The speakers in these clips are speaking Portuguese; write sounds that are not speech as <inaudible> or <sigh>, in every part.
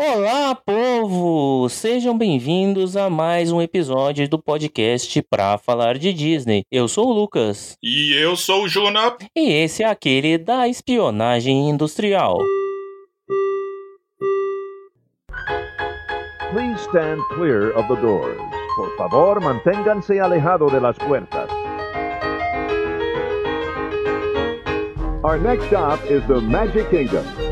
Olá, povo! Sejam bem-vindos a mais um episódio do podcast Pra Falar de Disney. Eu sou o Lucas. E eu sou o Juna. E esse é aquele da espionagem industrial. Please stand clear of the doors. Por favor, manténganse alejado de las puertas. Our next stop is the Magic Kingdom.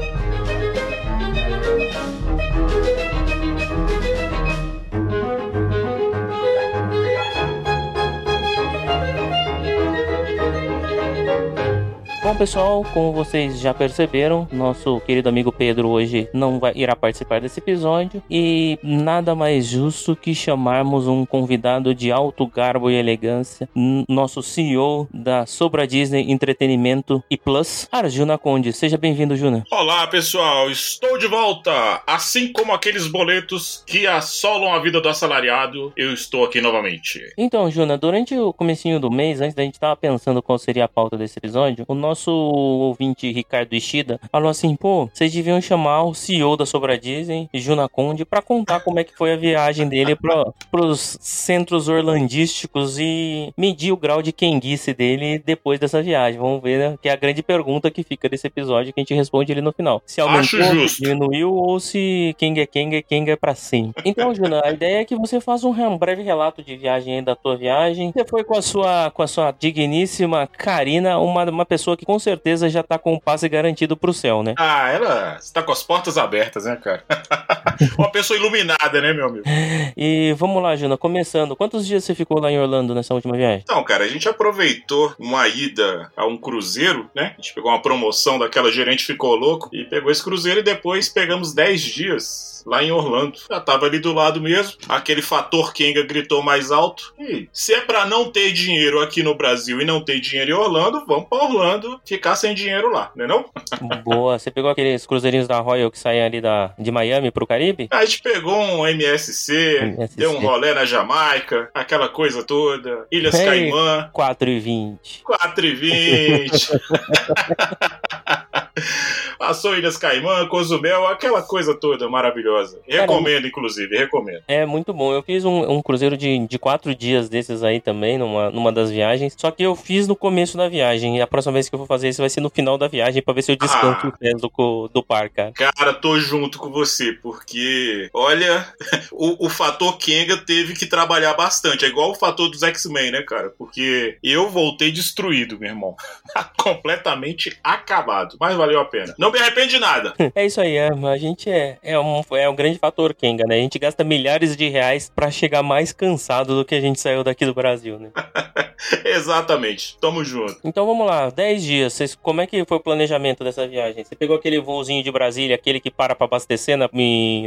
Bom, pessoal, como vocês já perceberam, nosso querido amigo Pedro hoje não vai, irá participar desse episódio e nada mais justo que chamarmos um convidado de alto garbo e elegância, nosso CEO da Sobra Disney Entretenimento e Plus, Arjuna Conde. Seja bem-vindo, Juna. Olá, pessoal. Estou de volta. Assim como aqueles boletos que assolam a vida do assalariado, eu estou aqui novamente. Então, Juna, durante o comecinho do mês, antes da gente tava pensando qual seria a pauta desse episódio, o nosso ouvinte Ricardo Ishida falou assim, pô, vocês deviam chamar o CEO da Sobra Disney, Juna Conde, pra contar como é que foi a viagem dele pro, pros centros orlandísticos e medir o grau de quenguice dele depois dessa viagem. Vamos ver, né? Que é a grande pergunta que fica desse episódio, que a gente responde ele no final. Se aumentou, Acho justo. diminuiu ou se quem é quem é quem é pra sempre. Então, Juna, a ideia é que você faça um, um breve relato de viagem aí da tua viagem. Você foi com a sua, com a sua digníssima Karina, uma, uma pessoa que com certeza já tá com o passe garantido pro céu, né? Ah, ela está com as portas abertas, né, cara? <laughs> Uma pessoa iluminada, né, meu amigo? <laughs> E vamos lá, Juna, começando. Quantos dias você ficou lá em Orlando nessa última viagem? Então, cara, a gente aproveitou uma ida a um cruzeiro, né? A gente pegou uma promoção daquela gerente ficou louco e pegou esse cruzeiro e depois pegamos 10 dias lá em Orlando. Já tava ali do lado mesmo. Aquele fator Kenga gritou mais alto. E se é pra não ter dinheiro aqui no Brasil e não ter dinheiro em Orlando, vamos pra Orlando ficar sem dinheiro lá, né não? <laughs> Boa. Você pegou aqueles cruzeirinhos da Royal que saem ali da, de Miami pro Caribe? A gente pegou um MSC, MSC. deu um rolê na Jamaica, aquela coisa toda. Ilhas Ei. Caimã, 4 e 20. 4 e 20. <laughs> Passou Ilhas Caimã, Cozumel, aquela coisa toda maravilhosa. Recomendo, inclusive, recomendo. É muito bom. Eu fiz um, um cruzeiro de, de quatro dias desses aí também, numa, numa das viagens. Só que eu fiz no começo da viagem. E a próxima vez que eu vou fazer isso vai ser no final da viagem pra ver se eu descanso Ah. do, do par, cara. Cara, tô junto com você, porque, olha, <laughs> o, o fator Kenga teve que trabalhar bastante. É igual o fator dos X-Men, né, cara? Porque eu voltei destruído, meu irmão. <laughs> Completamente acabado. Mas valeu a pena. Não me arrependo de nada. <laughs> É isso aí, é, a gente é, é, um, é um grande fator Kenga, né? A gente gasta milhares de reais pra chegar mais cansado do que a gente saiu daqui do Brasil, né? <laughs> Exatamente. Tamo junto. Então vamos lá, 10 dias. Vocês, como é que foi o planejamento dessa viagem? Você pegou aquele voozinho de Brasília, aquele que para pra abastecer na,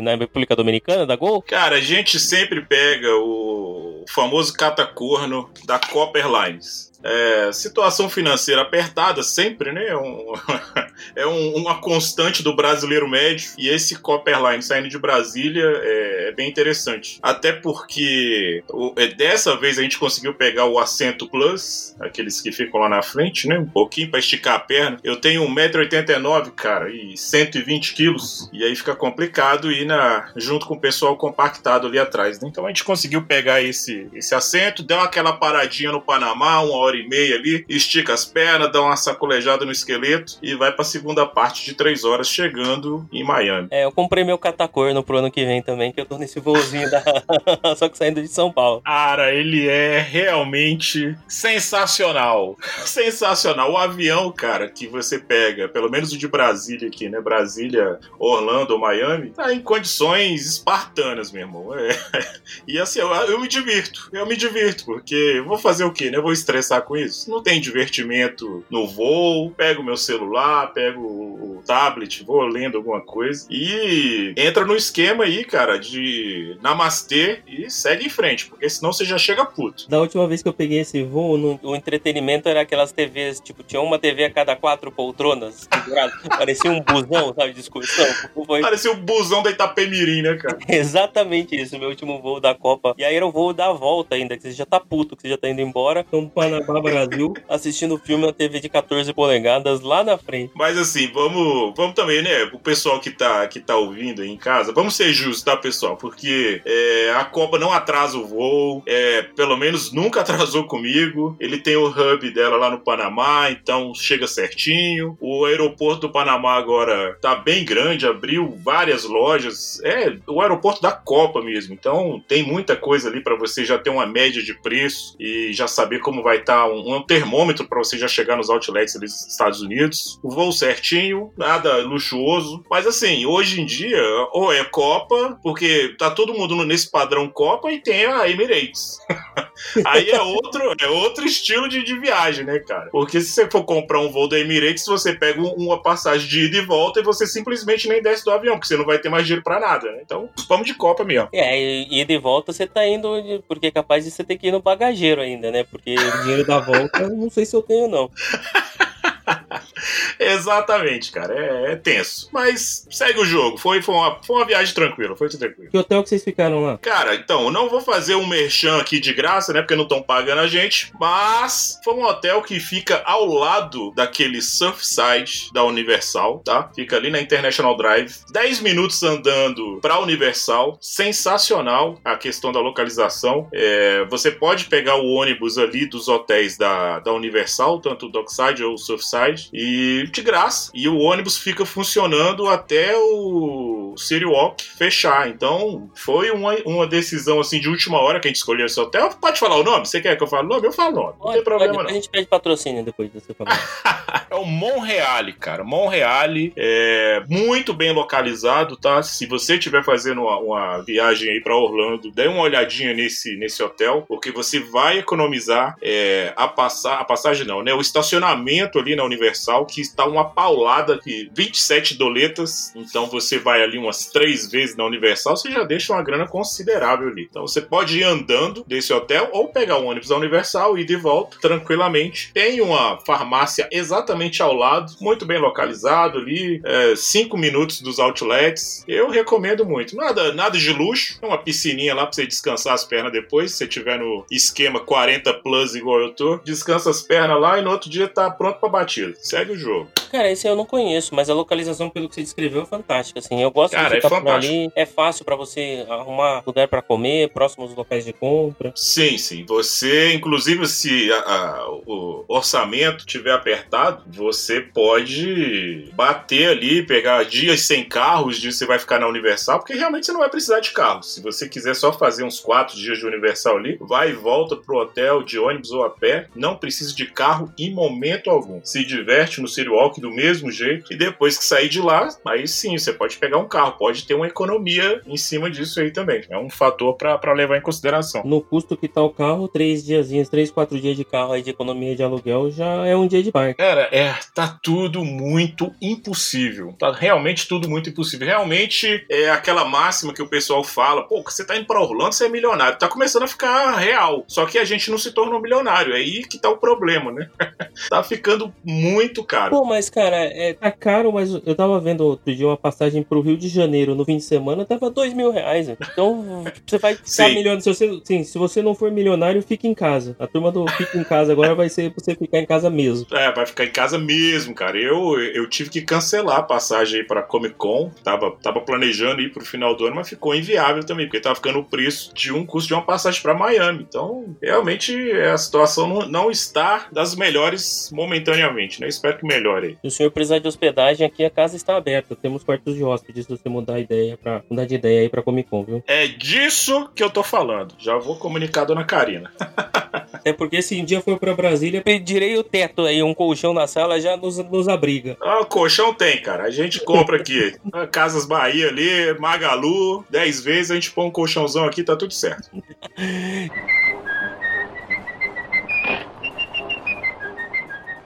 na República Dominicana, da Gol? Cara, a gente sempre pega o famoso catacorno da Copper Lines. É, situação financeira apertada sempre, né? É, um- <laughs> é um- uma constante do brasileiro médio. E esse Copper Line saindo de Brasília é, é bem interessante. Até porque o- é, dessa vez a gente conseguiu pegar o assento Plus, aqueles que ficam lá na frente, né? Um pouquinho pra esticar a perna. Eu tenho 1,89m, cara, e 120 quilos. E aí fica complicado ir na, junto com o pessoal compactado ali atrás, né? Então a gente conseguiu pegar esse, esse assento, deu aquela paradinha no Panamá, uma hora e meia ali, estica as pernas, dá uma sacolejada no esqueleto e vai pra segunda parte de três horas, chegando em Miami. É, eu comprei meu catacorno pro ano que vem também, que eu tô nesse voozinho da. <laughs> Só que saindo de São Paulo. Cara, ele é realmente sensacional. Sensacional. O avião, cara, que você pega, pelo menos o de Brasília aqui, né? Brasília, Orlando ou Miami, tá em condições espartanas, meu irmão. É. <laughs> E assim, eu, eu me divirto. Eu me divirto, porque vou fazer o quê, né? Eu vou estressar com isso? Não tem divertimento no voo. Pego meu celular, pego o, tablet, vou lendo alguma coisa. E entra no esquema aí, cara, de namastê e segue em frente, porque senão você já chega puto. Da última vez que eu peguei esse voo, no- o entretenimento era aquelas TVs, tipo, tinha uma TV a cada quatro poltronas, <laughs> parecia um busão, sabe, de excursão. Foi <laughs> Parecia o busão da Itapemirim, né, cara? <laughs> exatamente isso, meu último voo da Copa. E aí era o voo da volta ainda, que você já tá puto, que você já tá indo embora. Então, Copa Brasil assistindo o filme na TV de 14 polegadas lá na frente. Mas assim, vamos, vamos também, né? O pessoal que tá, que tá ouvindo aí em casa, vamos ser justos, tá, pessoal? Porque é, a Copa não atrasa o voo, é, pelo menos nunca <laughs> atrasou comigo. Ele tem o hub dela lá no Panamá, então chega certinho. O aeroporto do Panamá agora tá bem grande, abriu várias lojas. É o aeroporto da Copa mesmo. Então tem muita coisa ali para você já ter uma média de preço e já saber como vai estar tá um, um, termômetro para você já chegar nos outlets ali dos Estados Unidos. O voo certinho, nada luxuoso. Mas assim, hoje em dia, ou é Copa, porque tá todo mundo nesse padrão Copa e tem a Emirates. <laughs> Aí é outro, é outro estilo de, de, viagem, né, cara? Porque se você for comprar um voo da Emirates, você pega uma passagem de ida e volta e você simplesmente nem desce do avião, porque você não vai ter mais dinheiro pra nada, né? Então, vamos de Copa mesmo. É, ida e volta você tá indo, porque é capaz de você ter que ir no bagageiro ainda, né? Porque o dinheiro da volta, não sei se eu tenho, não. <laughs> <laughs> Exatamente, cara. É, é, tenso. Mas segue o jogo. Foi, foi, uma, foi uma viagem tranquila. Foi tranquilo. Que hotel que vocês ficaram lá? Cara, então, eu não vou fazer um merchan aqui de graça, né? Porque não estão pagando a gente. Mas foi um hotel que fica ao lado daquele Surfside da Universal, tá? Fica ali na International Drive. 10 minutos andando pra Universal. Sensacional a questão da localização. É, você pode pegar o ônibus ali dos hotéis da, da Universal, tanto o Dockside ou o Surfside. E de graça. E o ônibus fica funcionando até o City Walk fechar. Então, foi uma, uma decisão assim de última hora que a gente escolheu esse hotel. Pode falar o nome? Você quer que eu fale o nome? Eu falo o nome. Não tem problema, pode, não. A gente pede patrocínio depois de você falar. é o Monreale, cara. Monreale é muito bem localizado, tá? Se você estiver fazendo uma, uma, viagem aí para Orlando, dê uma olhadinha nesse, nesse hotel, porque você vai economizar é, a, passar, a passagem, não, né? O estacionamento ali na Universal que está uma paulada aqui, 27 doletas. Então você vai ali umas três vezes na Universal, você já deixa uma grana considerável ali. Então você pode ir andando desse hotel ou pegar o ônibus da Universal e ir de volta tranquilamente. Tem uma farmácia exatamente ao lado, muito bem localizado ali, é, cinco minutos dos outlets. Eu recomendo muito. Nada, nada de luxo, uma piscininha lá para você descansar as pernas depois, se você tiver no esquema 40 plus igual eu tô. Descansa as pernas lá e no outro dia tá pronto para batida. Segue o jogo. Cara, esse eu não conheço, mas a localização, pelo que você descreveu, é fantástica. Assim, eu gosto Cara, de ficar é por ali. É fácil para você arrumar lugar para comer, próximo aos locais de compra. Sim, sim. Você, inclusive, se a, a, o orçamento tiver apertado, você pode bater ali, pegar dias sem carro, os dias você vai ficar na Universal, porque realmente você não vai precisar de carro. Se você quiser só fazer uns quatro dias de Universal ali, vai e volta pro hotel de ônibus ou a pé, não precisa de carro em momento algum. Se diverte no City Walk do mesmo jeito. E depois que sair de lá, aí sim, você pode pegar um carro. Pode ter uma economia em cima disso aí também. É um fator para levar em consideração. No custo que tá o carro, três diazinhos, três, quatro dias de carro aí de economia de aluguel já é um dia de parque. Cara, é, tá tudo muito impossível. Tá realmente tudo muito impossível. Realmente é aquela máxima que o pessoal fala, pô, você tá indo pra Orlando, você é milionário. Tá começando a ficar real. Só que a gente não se tornou milionário. É aí que tá o problema, né? <laughs> tá ficando muito caro. Pô, mas cara, é, tá caro, mas eu tava vendo outro dia uma passagem pro Rio de Janeiro no fim de semana, tava dois mil reais. Então, você vai ficar milionário. Se você, sim, se você não for milionário, fique em casa. A turma do Fica em Casa agora vai ser você ficar em casa mesmo. É, vai ficar em casa mesmo, cara. Eu, eu tive que cancelar a passagem aí pra Comic Con. Tava, tava planejando ir pro final do ano, mas ficou inviável também, porque tava ficando o preço de um custo de uma passagem para Miami. Então, realmente, a situação não, não está das melhores momentaneamente, né? Espero que melhore aí. Se o senhor precisar de hospedagem, aqui a casa está aberta. Temos quartos de hóspedes se você mudar a ideia para mudar de ideia aí para Comic Con, viu? É disso que eu tô falando. Já vou comunicar a dona Karina. <laughs> é porque se um dia for para Brasília, pedirei o teto aí, um colchão na sala já nos, nos abriga. Ah, colchão tem, cara. A gente compra aqui. <laughs> Casas Bahia ali, Magalu, 10 vezes a gente põe um colchãozão aqui, tá tudo certo. <laughs>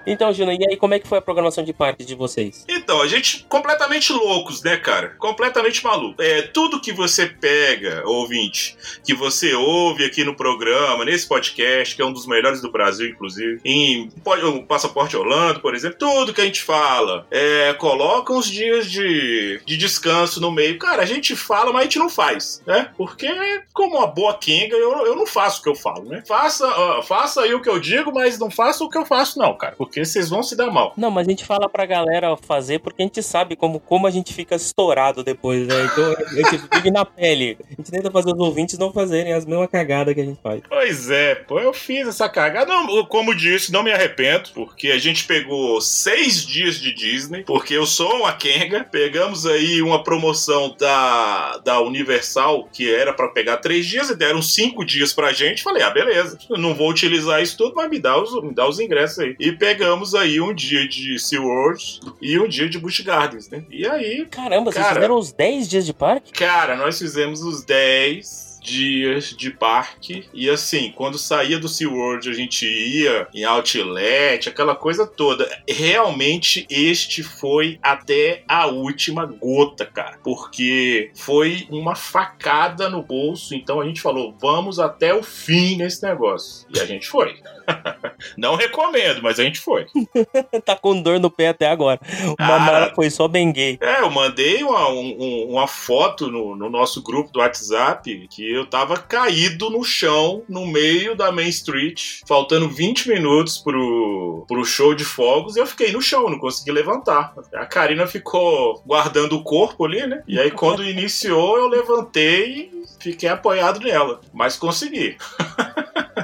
Então, Júnior, e aí como é que foi a programação de parques de vocês? Então, a gente completamente loucos, né, cara? Completamente maluco. É, tudo que você pega, ouvinte, que você ouve aqui no programa, nesse podcast, que é um dos melhores do Brasil, inclusive, em o Passaporte Orlando, por exemplo, tudo que a gente fala, é, coloca uns dias de, de descanso no meio. Cara, a gente fala, mas a gente não faz, né? Porque, como uma boa Kenga, eu, eu não faço o que eu falo, né? Faça, uh, faça aí o que eu digo, mas não faça o que eu faço, não, cara. Vocês vão se dar mal. Não, mas a gente fala pra galera fazer porque a gente sabe como, como a gente fica estourado depois, né? Então a gente vive na pele. A gente tenta fazer os ouvintes não fazerem as mesmas cagadas que a gente faz. Pois é, pô, eu fiz essa cagada. Não, como disse, não me arrependo, porque a gente pegou seis dias de Disney, porque eu sou uma Kenga. Pegamos aí uma promoção da, da Universal, que era para pegar três dias, e deram cinco dias pra gente. Falei, ah, beleza, eu não vou utilizar isso tudo, mas me dá os, me dá os ingressos aí. E pegamos aí um dia de SeaWorld e um dia de Busch Gardens, né? E aí. Caramba, vocês fizeram os 10 dias de parque? Cara, nós fizemos os 10 dias de parque. E assim, quando saía do SeaWorld, a gente ia em Outlet, aquela coisa toda. Realmente, este foi até a última gota, cara. Porque foi uma facada no bolso. Então a gente falou, vamos até o fim nesse negócio. E a gente foi. <laughs> Não recomendo, mas a gente foi. <laughs> tá com dor no pé até agora. Uma mala foi só benguei. É, eu mandei uma, um, uma foto no, no, nosso grupo do WhatsApp que eu tava caído no chão, no meio da Main Street, faltando 20 minutos pro, pro show de fogos, e eu fiquei no chão, não consegui levantar. A Karina ficou guardando o corpo ali, né? E aí quando <laughs> iniciou, eu levantei e fiquei apoiado nela. Mas consegui.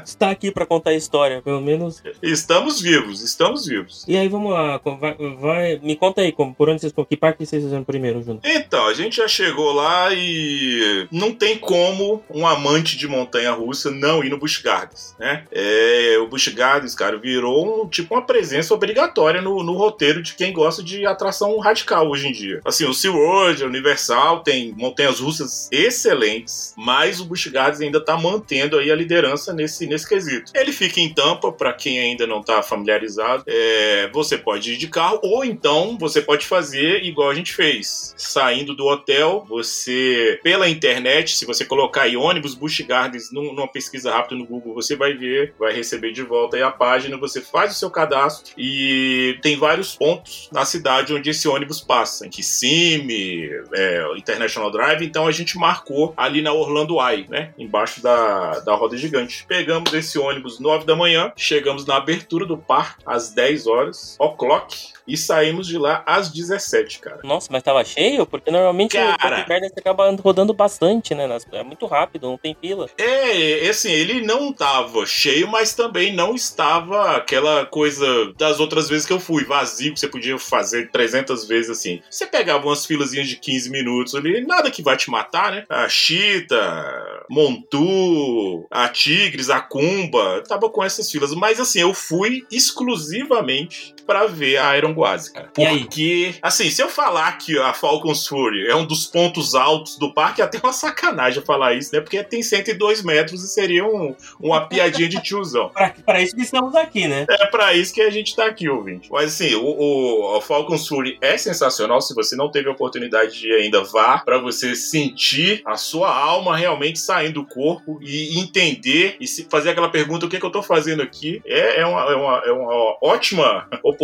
Está aqui para contar a história, pelo menos. Estamos vivos, estamos vivos. E aí, vamos lá, vai, vai me conta aí, como, por onde vocês que parque vocês fizeram primeiro, Juno? Então, a gente já chegou lá e não tem como um amante de montanha-russa não ir no Busch Gardens, né? É, o Busch Gardens, cara, virou um, tipo uma presença obrigatória no, no roteiro de quem gosta de atração radical hoje em dia. Assim, o SeaWorld, a Universal, tem montanhas-russas excelentes, mas o Busch Gardens ainda tá mantendo aí a liderança nesse, nesse quesito. Ele fica em Tampa, para quem ainda não está familiarizado. É, você pode ir de carro, ou então você pode fazer igual a gente fez. Saindo do hotel, você, pela internet, se você colocar aí ônibus Busch Gardens numa pesquisa rápida no Google, você vai ver, vai receber de volta aí a página, você faz o seu cadastro e tem vários pontos na cidade onde esse ônibus passa. Em Kissimmee, é, International Drive, então a gente marcou ali na Orlando Eye, né? Embaixo da, da roda gigante. Pegamos Pegamos esse ônibus 9 da manhã, chegamos na abertura do parque às 10 horas, o'clock, e saímos de lá às 17, cara. Nossa, mas tava cheio? Porque normalmente cara, o Gardens acaba rodando bastante, né? É muito rápido, não tem fila. É, assim, ele não tava cheio, mas também não estava aquela coisa das outras vezes que eu fui, vazio, que você podia fazer 300 vezes assim. Você pegava umas filazinhas de 15 minutos ali, nada que vai te matar, né? A Chita, Montu, a Tigres, a Cumba, tava com essas filas. Mas assim, eu fui exclusivamente para ver a Iron Guazi, cara. Porque, assim, se eu falar que a Falcon's Fury é um dos pontos altos do parque, é até uma sacanagem falar isso, né? Porque tem 102 metros e seria um, uma piadinha de tiozão. <laughs> pra, pra isso que estamos aqui, né? É pra isso que a gente tá aqui, ouvinte. Mas assim, o, o Falcon's Fury é sensacional. Se você não teve a oportunidade de ainda, vá para você sentir a sua alma realmente saindo do corpo e entender e fazer aquela pergunta: o que, é que eu tô fazendo aqui? É, é, uma, é, uma, é uma ótima oportunidade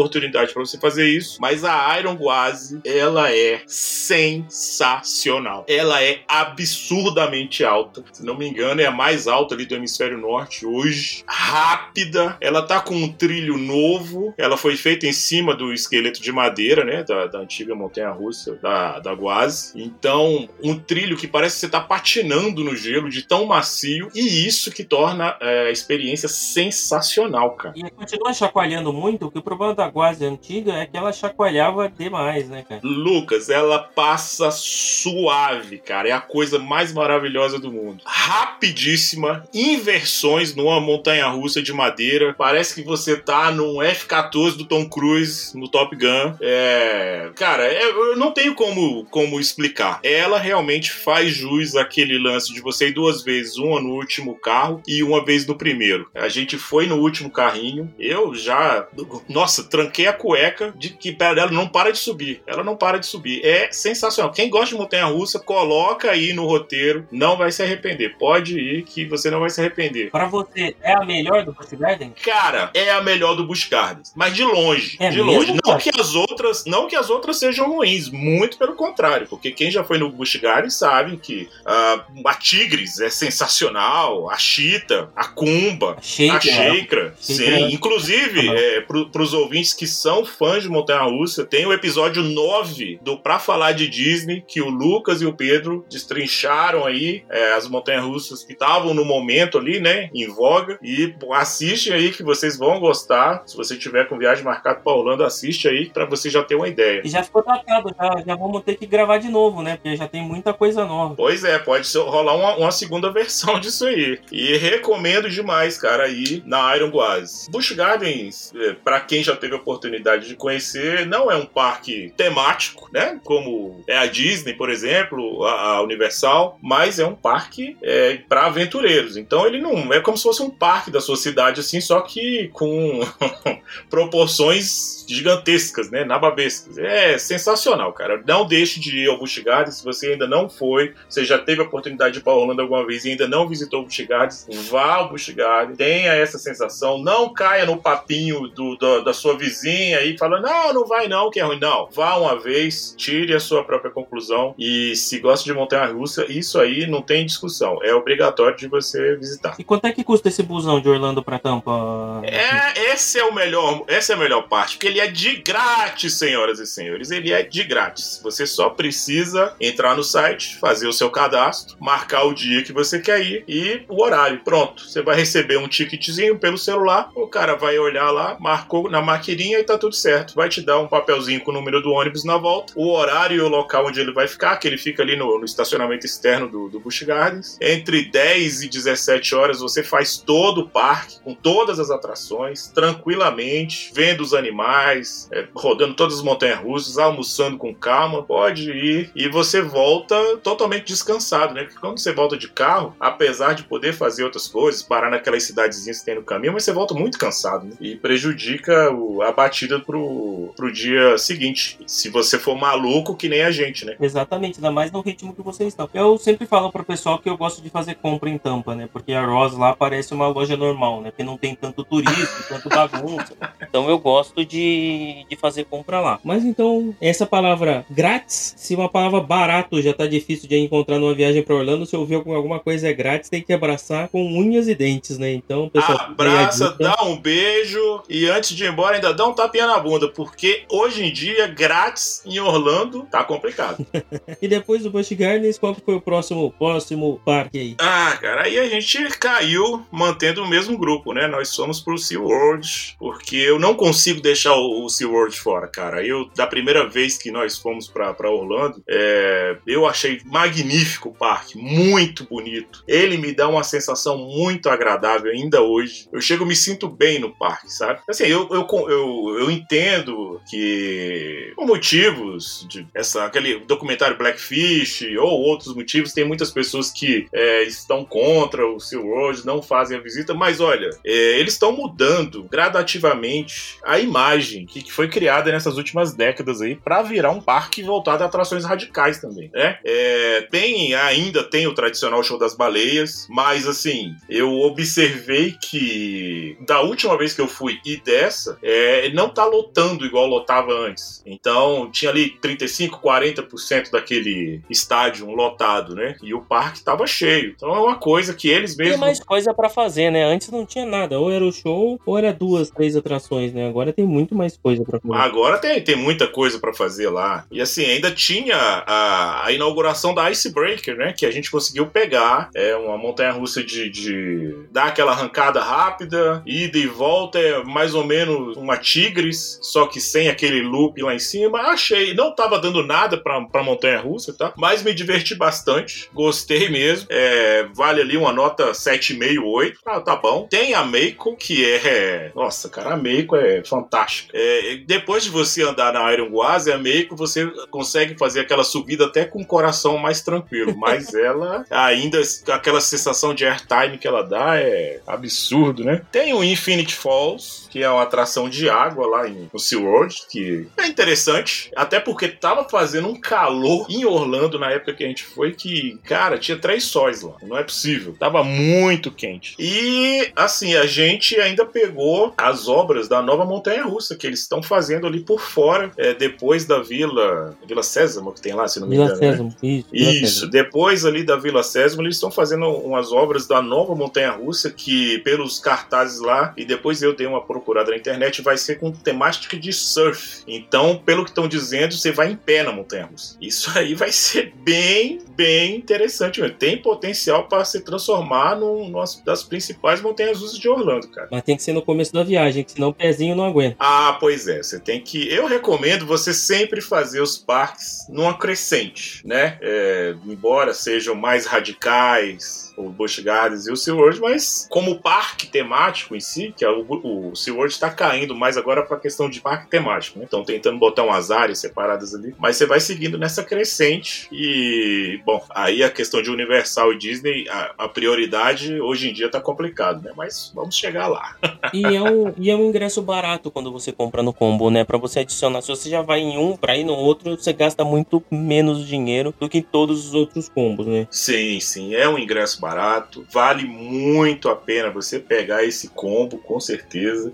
para você fazer isso. Mas a Iron Guazi, ela é sensacional. Ela é absurdamente alta. Se não me engano, é a mais alta ali do hemisfério norte hoje. Rápida. Ela tá com um trilho novo. Ela foi feita em cima do esqueleto de madeira, né? Da, da antiga montanha russa da, da Guazi. Então, um trilho que parece que você tá patinando no gelo de tão macio. E isso que torna é, a experiência sensacional, cara. E continua chacoalhando muito, que o problema da Guazi antiga é que ela chacoalhava demais, né, cara? Lucas, ela passa suave, cara. É a coisa mais maravilhosa do mundo. Rapidíssima, inversões numa montanha russa de madeira. Parece que você tá num F-14 do Tom Cruise no Top Gun. É. Cara, é, eu não tenho como, como explicar. Ela realmente faz jus àquele lance de você passei duas vezes, uma no último carro e uma vez no primeiro. A gente foi no último carrinho, eu já, nossa, tranquei a cueca de que ela não para de subir. Ela não para de subir. É sensacional. Quem gosta de montanha-russa, coloca aí no roteiro, não vai se arrepender. Pode ir que você não vai se arrepender. Para você, é a melhor do Busch Garden? Cara, é a melhor do Busch Gardens, mas de longe, É de mesmo, longe. Não cara? que as outras, não que as outras sejam ruins, muito pelo contrário, porque quem já foi no Busch Gardens sabe que ah, a Tigres é sensacional, a Chita, a Kumba, Shaker, a Sheikra, Sheikra. sim. Inclusive, é, para os ouvintes que são fãs de Montanha Russa, tem o episódio 9 do Pra Falar de Disney, que o Lucas e o Pedro destrincharam aí é, as montanhas russas que estavam no momento ali, né, em voga. E assistem aí que vocês vão gostar. Se você tiver com viagem marcada para Orlando, assiste aí para você já ter uma ideia. E já ficou tratado, já, já vamos ter que gravar de novo, né? Porque já tem muita coisa nova. Pois é, pode rolar uma, uma segunda <laughs> versão disso aí. E recomendo demais, cara, aí na Iron Guaz. Busch Gardens, é, pra quem já teve a oportunidade de conhecer, não é um parque temático, né? Como é a Disney, por exemplo, a, Universal, mas é um parque é, para aventureiros. Então ele não é como se fosse um parque da sua cidade, assim, só que com <laughs> proporções gigantescas, né? Nababescas. É sensacional, cara. Não deixe de ir ao Busch Gardens se você ainda não foi, você já teve a oportunidade de ir para Orlando alguma vez e ainda não visitou o Busch Gardens, vá ao Busch Gardens, tenha essa sensação, não caia no papinho do, da, da sua vizinha e fala, não, não vai não, que é ruim. Não, vá uma vez, tire a sua própria conclusão e se gosta de montanha-russa, isso aí não tem discussão, é obrigatório de você visitar. E quanto é que custa esse busão de Orlando pra Tampa? É, esse é o melhor, essa é a melhor parte, porque ele é de grátis, senhoras e senhores. Ele é de grátis. Você só precisa entrar no site, fazer o seu cadastro, marcar o dia que você quer ir e o horário. Pronto. Você vai receber um ticketzinho pelo celular, o cara vai olhar lá, marcou na maquininha e tá tudo certo. Vai te dar um papelzinho com o número do ônibus na volta, o horário e o local onde ele vai ficar, que ele fica ali no, no estacionamento externo do, do Busch Gardens. Entre 10 e 17 horas você faz todo o parque, com todas as atrações, tranquilamente, vendo os animais, é, rodando todas as montanhas russas, almoçando com calma, pode ir e você volta totalmente descansado, né? Porque quando você volta de carro, apesar de poder fazer outras coisas, parar naquelas cidadezinhas que tem no caminho, mas você volta muito cansado, né? E prejudica o- a batida pro, pro dia seguinte. Se você for maluco, que nem a gente, né? Exatamente, ainda mais no ritmo que vocês estão. Eu sempre falo pro pessoal que eu gosto de fazer compra em Tampa, né? Porque a Ross lá parece uma loja normal, né? Porque não tem tanto turismo, <laughs> tanto bagunça. Então eu gosto de, de fazer compra lá. Mas então, essa palavra grátis, se uma palavra barato já tá difícil de encontrar numa viagem pra Orlando, se ouvir alguma alguma coisa é grátis, tem que abraçar com unhas e dentes, né? Então, pessoal, Abraça, dá um beijo e antes de ir embora ainda dá um tapinha na bunda, porque hoje em dia, grátis em Orlando, tá complicado. <laughs> E depois do Busch Gardens, qual foi o próximo, próximo parque aí? ah, cara, aí a gente caiu mantendo o mesmo grupo, né? Nós fomos pro SeaWorld, porque eu não consigo deixar o, o SeaWorld fora, cara. Eu, da primeira vez que nós fomos pra, pra Orlando, é, eu achei magnífico o parque, muito bonito. Ele me dá uma sensação muito agradável ainda hoje. Eu chego, me sinto bem no parque, sabe? Assim, eu, eu, eu, eu entendo que por motivos de essa, aquele documentário Blackfish ou outros motivos, tem muitas pessoas que é, estão contra o SeaWorld, não fazem a visita, mas olha, é, eles estão mudando gradativamente a imagem que, que foi criada nessas últimas décadas aí para virar um parque voltado a atrações radicais também, né? É, tem, ainda tem o tradicional show das baleias, mas assim, eu observei que da última vez que eu fui e dessa, é, não tá lotando igual lotava antes. Então, tinha ali 35, 40% daquele estádio lotado, né? E o parque tava cheio. Então é uma coisa que eles Tem mesmos mais coisa pra fazer, né? Antes não tinha nada. Ou era o show, ou era duas, três atrações, né? Agora tem muito mais coisa pra fazer. Agora tem, tem muita coisa pra fazer lá. E assim, ainda tinha a, a inauguração da Icebreaker, né? Que a gente conseguiu pegar. É uma montanha russa de, de dar aquela arrancada rápida, ida e volta, é mais ou menos uma Tigres, só que sem aquele loop lá em cima. Achei, não tava dando nada pra, pra montanha russa, tá? Mas me diverti bastante. Gostei mesmo. É, vale ali uma nota 7,5, 8. Ah, tá bom. Tem a Meiko, que é. Nossa, cara, a Meiko é fantástica. É, depois de você andar na Iron Guaz, a Meiko, você consegue fazer aquela subida até com o coração mais tranquilo. Mas <laughs> ela, ainda aquela sensação de airtime que ela dá é absurdo, né? Tem o Infinite Falls, que é uma atração de água lá em, no SeaWorld, que é interessante, até porque tava fazendo um calor em Orlando na época que a gente foi, que, cara, tinha três sóis lá. Não é possível. Tava muito quente. E, assim, a gente ainda pegou as obras da nova montanha russa que eles estão fazendo ali por fora, é, depois da Vila. Vila Sésamo que tem lá, se não me Vila engano. né? Sésamo, isso. Vila Isso, Sésamo. depois ali da Vila Sésamo, eles estão fazendo umas obras da nova montanha russa que, pelos cartazes lá, e depois eu dei uma procurada na internet, vai ser com temática de surf. Então, pelo que estão dizendo, você vai em pé na montanha russa. Isso aí vai ser bem, bem interessante mesmo. Tem potencial para se transformar num- numa das principais montanhas russas de Orlando, cara. Mas tem que ser no começo da viagem, senão o pezinho não aguenta. Ah, pois é. Você tem que. Eu recomendo você sempre fazer os parques numa crescente, né? É, embora sejam mais radicais, o Busch Gardens e o SeaWorld, mas como parque temático em si, que é o, o SeaWorld está caindo mais agora para a questão de parque temático, né? Estão tentando botar umas áreas separadas ali, mas você vai seguindo nessa crescente e, bom, aí a questão de Universal e Disney, a, a prioridade hoje em dia tá complicado, né? Mas vamos chegar lá. E é, um, e é um ingresso barato quando você compra no combo, né? Pra você adicionar. Se você já vai em um, pra ir no outro, você gasta muito menos dinheiro do que em todos os outros combos, né? Sim, sim, é um ingresso barato, vale muito a pena você pegar esse combo, com certeza.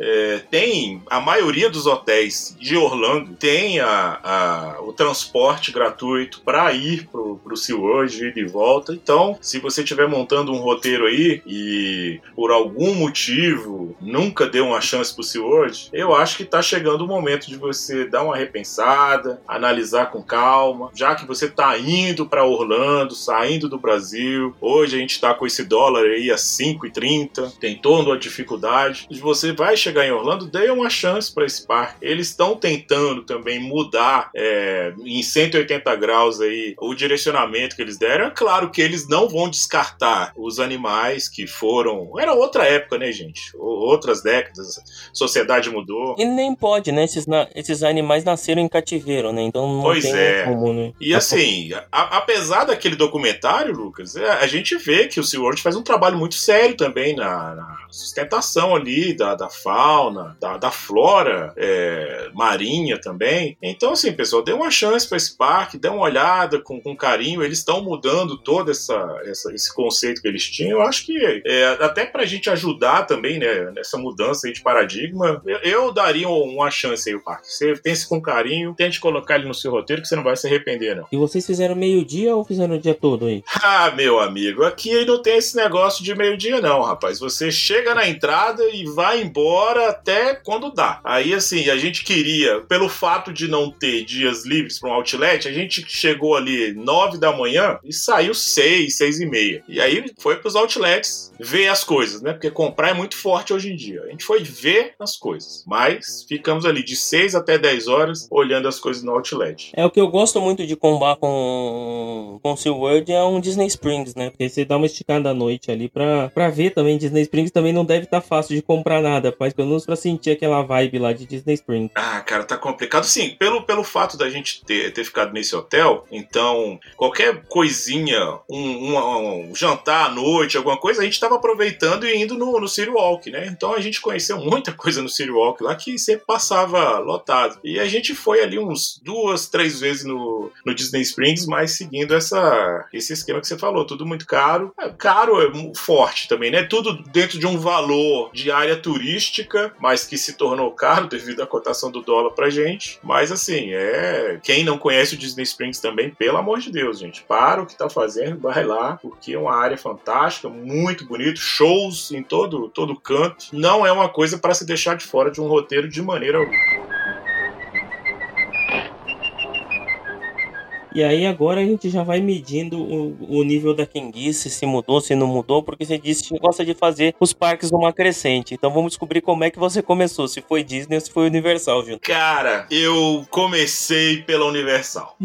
É, tem a maioria dos hotéis de Orlando tem a, a- o transporte gratuito para ir pro, pro SeaWorld ir de volta. Então, se você estiver montando um roteiro aí e por algum motivo nunca deu uma chance pro SeaWorld, eu acho que tá chegando o momento de você dar uma repensada, analisar com calma, já que você tá indo para Orlando, saindo do Brasil. Hoje a gente tá com esse dólar aí a 5,30, tem toda uma dificuldade. Você vai chegar em Orlando, dê uma chance para esse parque. Eles estão tentando também mudar é, em 180 graus aí o direcionamento que eles deram. É claro que eles não vão descartar os animais que foram. Era outra época, né, gente? Outras décadas, sociedade mudou. E nem pode, né? Esses, na- esses animais nasceram em cativeiro, né? Então não Pois tem é. como, né? E assim, a- apesar daquele documentário, Lucas, é, a gente vê que o SeaWorld faz um trabalho muito sério também na, na sustentação ali da, da fauna, da, da flora é, marinha também. Então, assim, pessoal, dê uma chance para esse parque, dê uma olhada com, com carinho. Eles estão mudando todo essa, essa- esse conceito que eles tinham. Eu acho que é, até pra gente ajudar também, né, nessa mudança aí de paradigma, eu, eu daria uma chance aí ao parque. Você pense com carinho, tente colocar ele no seu roteiro que você não vai se arrepender, não. E vocês fizeram meio-dia ou fizeram o dia todo aí? <laughs> Ah, meu amigo, aqui não tem esse negócio de meio-dia, não, rapaz. Você chega na entrada e vai embora até quando dá. Aí, assim, a gente queria, pelo fato de não ter dias livres para um outlet, a gente chegou ali nove da manhã e saiu seis, seis e meia. E aí foi pros outlets ver as coisas, né? Porque comprar é muito forte hoje em dia. A gente foi ver as coisas, mas ficamos ali de seis até 10 horas olhando as coisas no outlet. É o que eu gosto muito de combar com com SeaWorld é um Disney Springs, né? Porque você dá uma esticada à noite ali pra ver também. Disney Springs também não deve estar fácil de comprar nada, mas pelo menos pra sentir aquela vibe lá de Disney Springs. Ah, cara, tá complicado. Sim, pelo, pelo fato da gente ter, ter ficado nesse hotel, então qualquer coisinha, um, um- um jantar à noite, alguma coisa, a gente tava aproveitando e indo no, no City Walk, né? Então a gente conheceu muita coisa no City Walk lá que sempre passava lotado. E a gente foi ali uns duas, três vezes no, no Disney Springs, mas seguindo essa, esse esquema que você falou, tudo muito caro. É, caro é forte também, né? Tudo dentro de um valor de área turística, mas que se tornou caro devido à cotação do dólar pra gente. Mas assim, é. Quem não conhece o Disney Springs também, pelo amor de Deus, gente, para o que tá fazendo, vai lá, porque é uma área fantástica, muito bonito, shows em todo, todo canto. Não é uma coisa para se deixar de fora de um roteiro de maneira alguma. E aí agora a gente já vai medindo o, o nível da quenguice, se mudou, se não mudou, porque você disse que gosta de fazer os parques numa crescente. Então vamos descobrir como é que você começou, se foi Disney ou se foi Universal, Júnior. Cara, eu comecei pela Universal.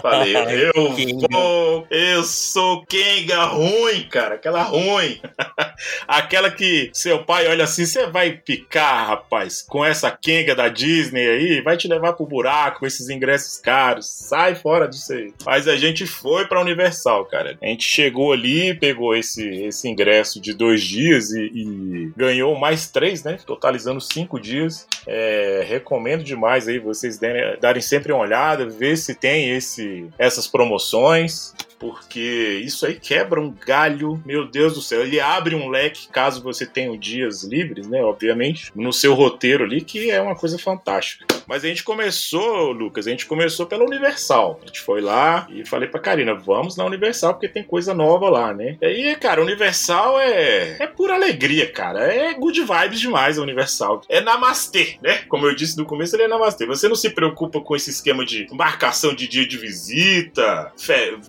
Falei, <laughs> eu Kenga. vou. Eu sou Kenga ruim, cara. Aquela ruim. <laughs> Aquela que seu pai olha assim, você vai picar, rapaz, com essa Kenga da Disney aí, vai te levar pro buraco com esses ingressos caros. Sai fora disso Mas a gente foi pra Universal, cara. A gente chegou ali, pegou esse, esse ingresso de dois dias e, e ganhou mais três, né? Totalizando cinco dias. É, recomendo demais aí vocês darem, darem sempre uma olhada, ver se tem esse, essas promoções porque isso aí quebra um galho, meu Deus do céu. Ele abre um leque, caso você tenha dias livres, né? Obviamente, no seu roteiro ali, que é uma coisa fantástica. Mas a gente começou, Lucas, a gente começou pela Universal. A gente foi lá e falei pra Karina, vamos na Universal, porque tem coisa nova lá, né? E aí, cara, Universal é, é pura alegria, cara. É good vibes demais a Universal. É namastê, né? Como eu disse no começo, ele é namastê. Você não se preocupa com esse esquema de marcação de dia de visita,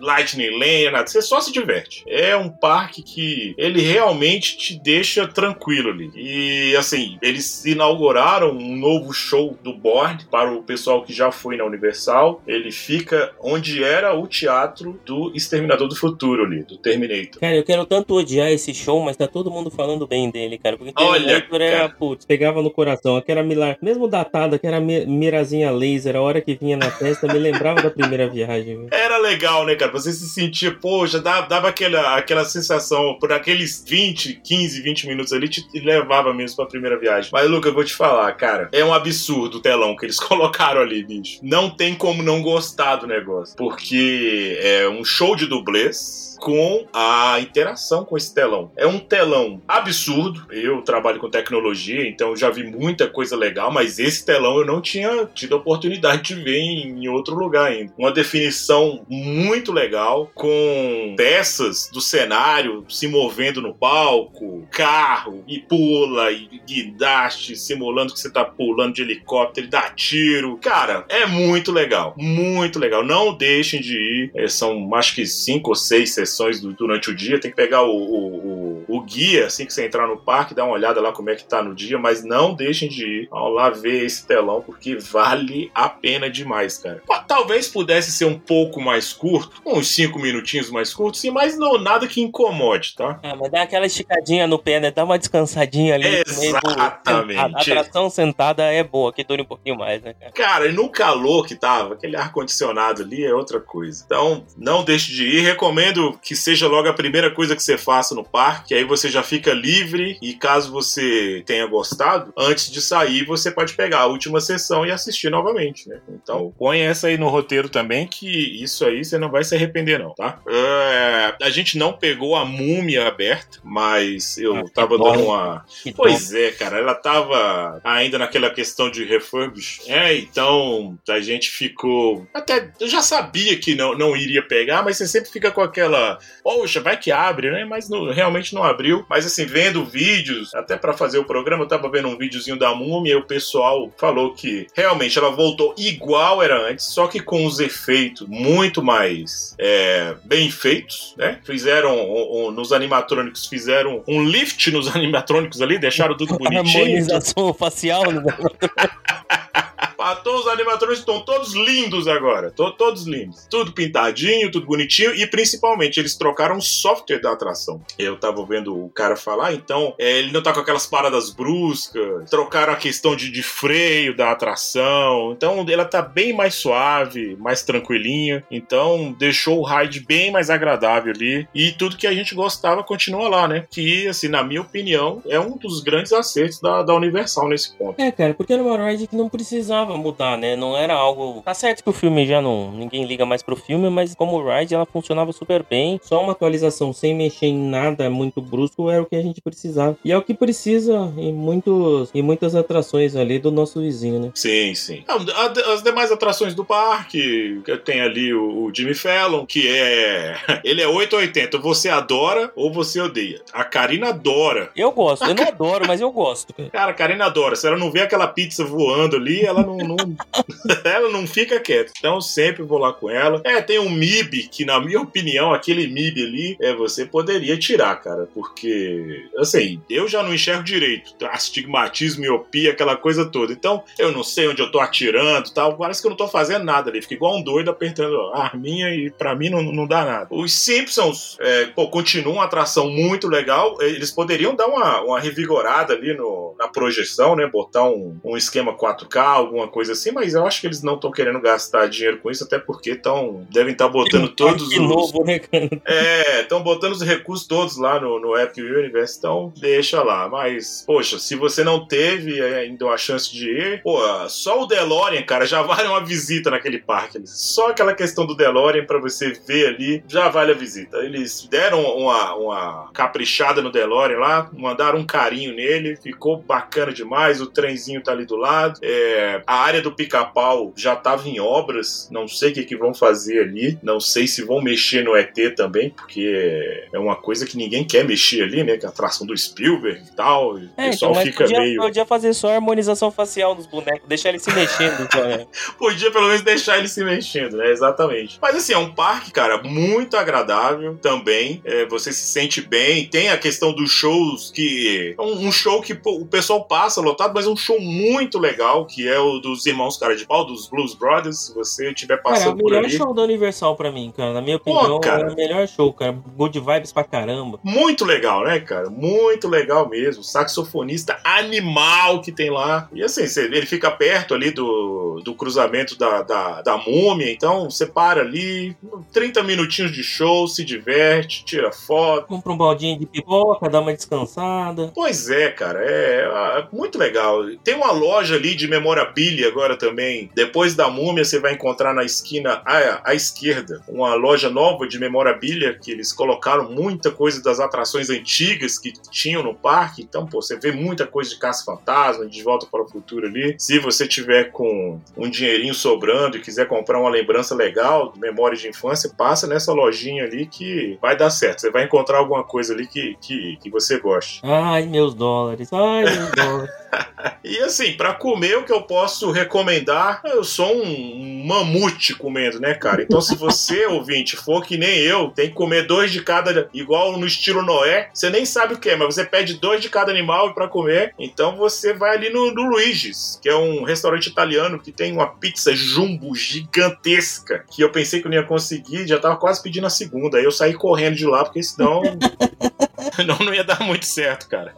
Lightning Lane, nada. Você só se diverte. É um parque que ele realmente te deixa tranquilo ali. E, assim, eles inauguraram um novo show do Born para o pessoal que já foi na Universal. Ele fica onde era o teatro do Exterminador do Futuro ali, do Terminator. Cara, eu quero tanto odiar esse show, mas tá todo mundo falando bem dele, cara. Porque Olha, Terminator era, putz, pegava no coração. Aquela milar, mesmo datada, que era mirazinha laser, a hora que vinha na testa, me lembrava da primeira viagem. Viu? Era legal, né, cara? Você se sentia, poxa, dava, dava aquela, aquela sensação, por aqueles 20, 15, 20 minutos ali, te levava mesmo pra primeira viagem. Mas, Luca, eu vou te falar, cara, é um absurdo o telão que eles <laughs> colocaram ali, bicho. Não tem como não gostar do negócio. Porque é um show de dublês com a interação com esse telão. É um telão absurdo. Eu trabalho com tecnologia, então já vi muita coisa legal, mas esse telão eu não tinha tido a oportunidade de ver em, outro lugar ainda. Uma definição muito legal, com peças do cenário se movendo no palco, carro, e pula, e guindaste, simulando que você tá pulando de helicóptero e dá tiro. Cara, é muito legal. Muito legal. Não deixem de ir. É, são acho que cinco ou seis sessões sessões durante o dia, tem que pegar o, o, o, o, guia assim que você entrar no parque, dar uma olhada lá como é que tá no dia, mas não deixem de ir ao lá ver esse telão, porque vale a pena demais, cara. Talvez pudesse ser um pouco mais curto, uns 5 minutinhos mais curtos, sim, mas não nada que incomode, tá? Ah, mas dá aquela esticadinha no pé, né? Dá uma descansadinha ali. Exatamente. A atração sentada é boa, que dure um pouquinho mais, né, cara? Cara, e no calor que tava, aquele ar-condicionado ali é outra coisa. Então, não deixe de ir. Recomendo que seja logo a primeira coisa que você faça no parque, aí você já fica livre e caso você tenha gostado, antes de sair você pode pegar a última sessão e assistir novamente, né? Então põe essa aí no roteiro também que isso aí você não vai se arrepender não, tá? É, a gente não pegou a múmia aberta, mas eu ah, tava dando uma... Que pois bom. é, cara, ela tava ainda naquela questão de refurbish, é, então a gente ficou... Até, eu já sabia que não, não iria pegar, mas você sempre fica com aquela poxa, vai que abre, né? Mas não, realmente não abriu. Mas assim, vendo vídeos, até para fazer o programa, eu tava vendo um videozinho da múmia e o pessoal falou que realmente ela voltou igual era antes, só que com os efeitos muito mais é, bem feitos, né? Fizeram um, um, nos animatrônicos, fizeram um lift nos <laughs> animatrônicos ali, deixaram tudo <laughs> bonitinho. Harmonização facial, né? <laughs> Matou os animatrônicos estão todos lindos agora. Tô, todos lindos. Tudo pintadinho, tudo bonitinho. E principalmente, eles trocaram o software da atração. Eu tava vendo o cara falar, então, é, ele não tá com aquelas paradas bruscas. Trocaram a questão de, de freio da atração. Então, ela tá bem mais suave, mais tranquilinha. Então, deixou o ride bem mais agradável ali. E tudo que a gente gostava continua lá, né? Que, assim, na minha opinião, é um dos grandes acertos da, da Universal nesse ponto. É, cara, porque era uma ride que não precisava precisava mudar, né? Não era algo. Tá certo que o filme já não. Ninguém liga mais pro filme, mas como ride ela funcionava super bem. Só uma atualização sem mexer em nada muito brusco era o que a gente precisava. E é o que precisa em, muitos, em muitas atrações ali do nosso vizinho, né? Sim, sim. As demais atrações do parque, que tem ali o, o Jimmy Fallon, que é. <laughs> Ele é 880. Você adora ou você odeia? A Karina adora. Eu gosto. Eu não <laughs> adoro, mas eu gosto. Cara, a Karina adora. Se ela não vê aquela pizza voando ali, ela não, <laughs> ela não fica quieta. Então sempre vou lá com ela. É, tem um MIB que, na minha opinião, aquele MIB ali, é, você poderia tirar, cara. Porque, assim, eu já não enxergo direito. Astigmatismo, miopia, aquela coisa toda. Então, eu não sei onde eu tô atirando tal. Parece que eu não tô fazendo nada ali. Fica igual um doido apertando a arminha e pra mim não, não dá nada. Os Simpsons, é, pô, continuam uma atração muito legal. Eles poderiam dar uma, uma revigorada ali no, na projeção, né? Botar um, um esquema 4K, alguma coisa assim, mas eu acho que eles não estão querendo gastar dinheiro com isso, até porque estão devem estar botando um todos os novo, né, é, estão botando os recursos todos lá no, no Epic Universe, então deixa lá. Mas, poxa, se você não teve ainda a chance de ir, pô, só o DeLorean, cara, já vale uma visita naquele parque. Só aquela questão do DeLorean pra você ver ali, já vale a visita. Eles deram uma, uma caprichada no DeLorean lá, mandaram um carinho nele, ficou bacana demais. O trenzinho tá ali do lado. É, a área do pica-pau já tava em obras, não sei o que, que vão fazer ali, não sei se vão mexer no ET também, porque é uma coisa que ninguém quer mexer ali, né? Que é a atração do Spielberg e tal. e o É, pessoal então, fica podia, meio. podia fazer só a harmonização facial dos bonecos, deixar eles se mexendo. <laughs> né? Podia pelo menos deixar ele se mexendo, né? Exatamente. Mas assim, é um parque, cara, muito agradável também. É, você se sente bem. Tem a questão dos shows que. é Um, um show que pô, o pessoal passa lotado, mas é um show muito legal, que é o dos Irmãos Cara de Pau, dos Blues Brothers. Se você estiver Cara, é o passando por melhor ali. show da Universal pra mim, cara. Na minha Pô, opinião, cara. é o melhor show, cara. Good vibes pra caramba. Muito legal, né, cara? Muito legal mesmo. Saxofonista animal que tem lá. E assim, ele fica perto ali do, do cruzamento da, da, da múmia. Então você para ali, 30 minutinhos de show, se diverte, tira foto. Compra um baldinho de pipoca, dá uma descansada. Pois é, cara, é, é muito legal. Tem uma loja ali de memorabilia agora também. Depois da múmia, você vai encontrar na esquina à, à esquerda uma loja nova de memorabilia que eles colocaram muita coisa das atrações antigas que tinham no parque. Então, pô, você vê muita coisa de Caça-Fantasma, de Volta para o Futuro ali. Se você tiver com um dinheirinho sobrando e quiser comprar uma lembrança legal, memória de infância, passa nessa lojinha ali que vai dar certo. Você vai encontrar alguma coisa ali que, que, que você goste. Ai, meus dólares. Ai, meus dólares. <laughs> E assim, pra comer o que eu posso recomendar, eu sou um mamute comendo, né, cara? Então se você, <laughs> ouvinte, for que nem eu, tem que comer dois de cada, igual no estilo Noé, você nem sabe o que é, mas você pede dois de cada animal pra comer, então você vai ali no, no Luigi's, que é um restaurante italiano que tem uma pizza jumbo gigantesca, que eu pensei que eu não ia conseguir, já tava quase pedindo a segunda, aí eu saí correndo de lá, porque senão... <laughs> não, não ia dar muito certo, cara.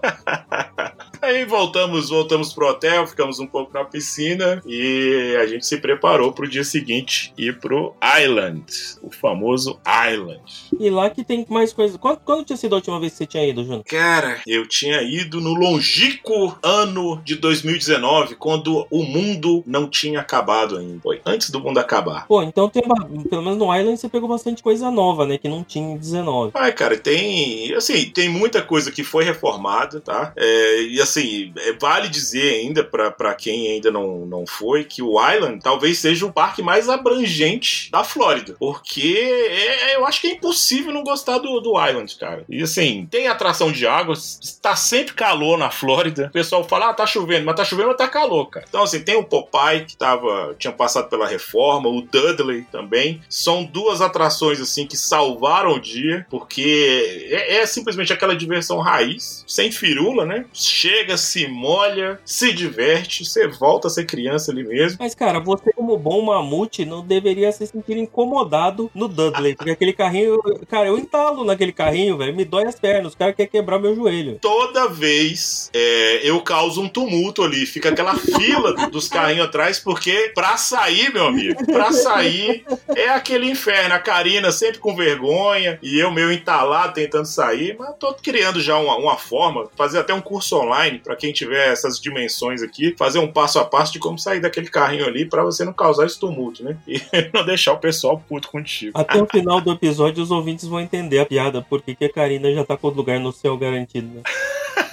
Aí voltamos, voltamos pro hotel, ficamos um pouco na piscina e a gente se preparou pro dia seguinte ir pro Island, o famoso Island. E lá que tem mais coisas. Quando, quando tinha sido a última vez que você tinha ido, Júnior? Cara, eu tinha ido no longínquo ano de 2019, quando o mundo não tinha acabado ainda. Foi antes do mundo acabar. Pô, então tem pelo menos no Island você pegou bastante coisa nova, né? Que não tinha em 19. Ai, cara, tem. Assim, tem muita coisa que foi reformada, tá? É, e assim, é, vale dizer ainda pra quem ainda não, não foi que o Island talvez seja o parque mais abrangente da Flórida. Porque é- eu acho que é impossível não gostar do, do Island, cara. E assim, tem atração de água, está sempre calor na Flórida. O pessoal fala, ah, tá chovendo, mas tá chovendo, mas tá calor, cara. Então, assim, tem o Popeye, que tava, tinha passado pela reforma, o Dudley também. São duas atrações, assim, que salvaram o dia, porque é, é simplesmente aquela diversão raiz, sem firula, né? Chega, se molha, se diverte, você volta a ser criança ali mesmo. Mas, cara, você, como bom mamute, não deveria se sentir incomodado no Dudley. Porque aquele carrinho. Cara, eu entalo naquele carrinho, velho. Me dói as pernas. Os caras querem quebrar meu joelho. Toda vez é, eu causo um tumulto ali, fica aquela fila dos carrinhos atrás, porque pra sair, meu amigo, pra sair é aquele inferno. A Karina sempre com vergonha e eu meio entalado tentando sair, mas tô criando já uma, uma forma, fazer até um curso online pra quem tiver essas dimensões aqui, fazer um passo a passo de como sair daquele carrinho ali pra você não causar esse tumulto, né? <laughs> E não deixar o pessoal puto contigo. Até o final do episódio, os ouvintes vão entender a piada. Porque que a Karina já tá com o lugar no céu garantido, né? <laughs>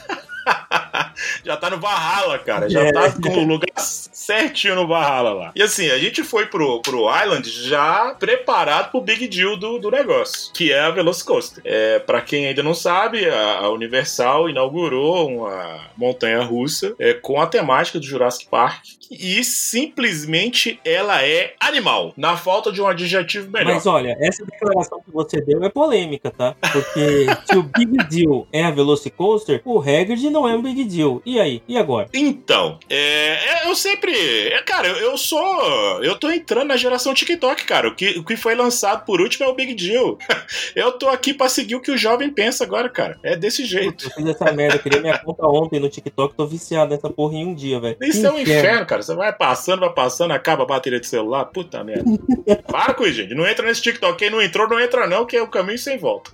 já tá no Valhalla, cara. Já É. tá com o lugar certinho no Valhalla lá. E assim, a gente foi pro, pro Island já preparado pro Big Deal do, do negócio, que é a Velocicoaster. É, pra quem ainda não sabe, a, a Universal inaugurou uma montanha russa é, com a temática do Jurassic Park. E simplesmente ela é animal, na falta de um adjetivo melhor. Mas olha, essa declaração que você deu é polêmica, tá? Porque <laughs> se o Big Deal é a Velocicoaster, o Hagrid não é um Big Deal. E aí? E agora? Então, é, é, eu sempre que, cara, eu sou. Eu tô entrando na geração TikTok, cara. O que, o que foi lançado por último é o Big Deal. <laughs> Eu tô aqui pra seguir o que o jovem pensa agora, cara. É desse jeito. Eu fiz essa merda, eu criei minha conta ontem no TikTok, tô viciado nessa porra em um dia, velho. Isso é um inferno, cara. Você vai passando, vai passando, acaba a bateria de celular. Puta merda. <laughs> Para com isso, gente. Não entra nesse TikTok. Quem não entrou, não entra, não, que é o caminho sem volta.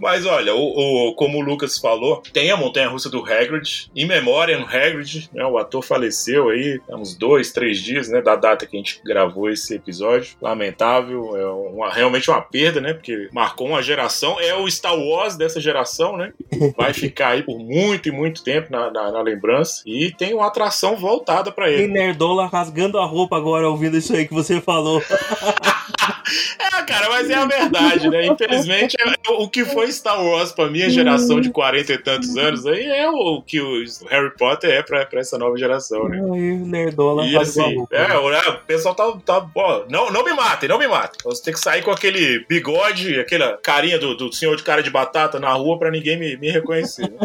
Mas olha, o, o, como o Lucas falou, tem a montanha russa do Hagrid. Em memória no Hagrid, né? O ator faleceu aí há uns dois, três dias, né? Da data que a gente gravou esse episódio. Lamentável, é uma, realmente uma perda, né? Porque marcou uma geração. É o Star Wars dessa geração, né? Vai ficar aí por muito e muito tempo na, na, na lembrança. E tem uma atração voltada para ele. E Nerdola rasgando a roupa agora ouvindo isso aí que você falou. <laughs> É, cara, mas é a verdade, né? Infelizmente, é, o que foi Star Wars pra minha geração de 40 e tantos anos aí é o que o Harry Potter é pra, pra essa nova geração, né? Ai, nerdola e assim, é, o, pessoal tá. tá ó, não, não me matem, não me matem. Você tem que sair com aquele bigode, aquela carinha do, do senhor de cara de batata na rua pra ninguém me, me reconhecer. Né?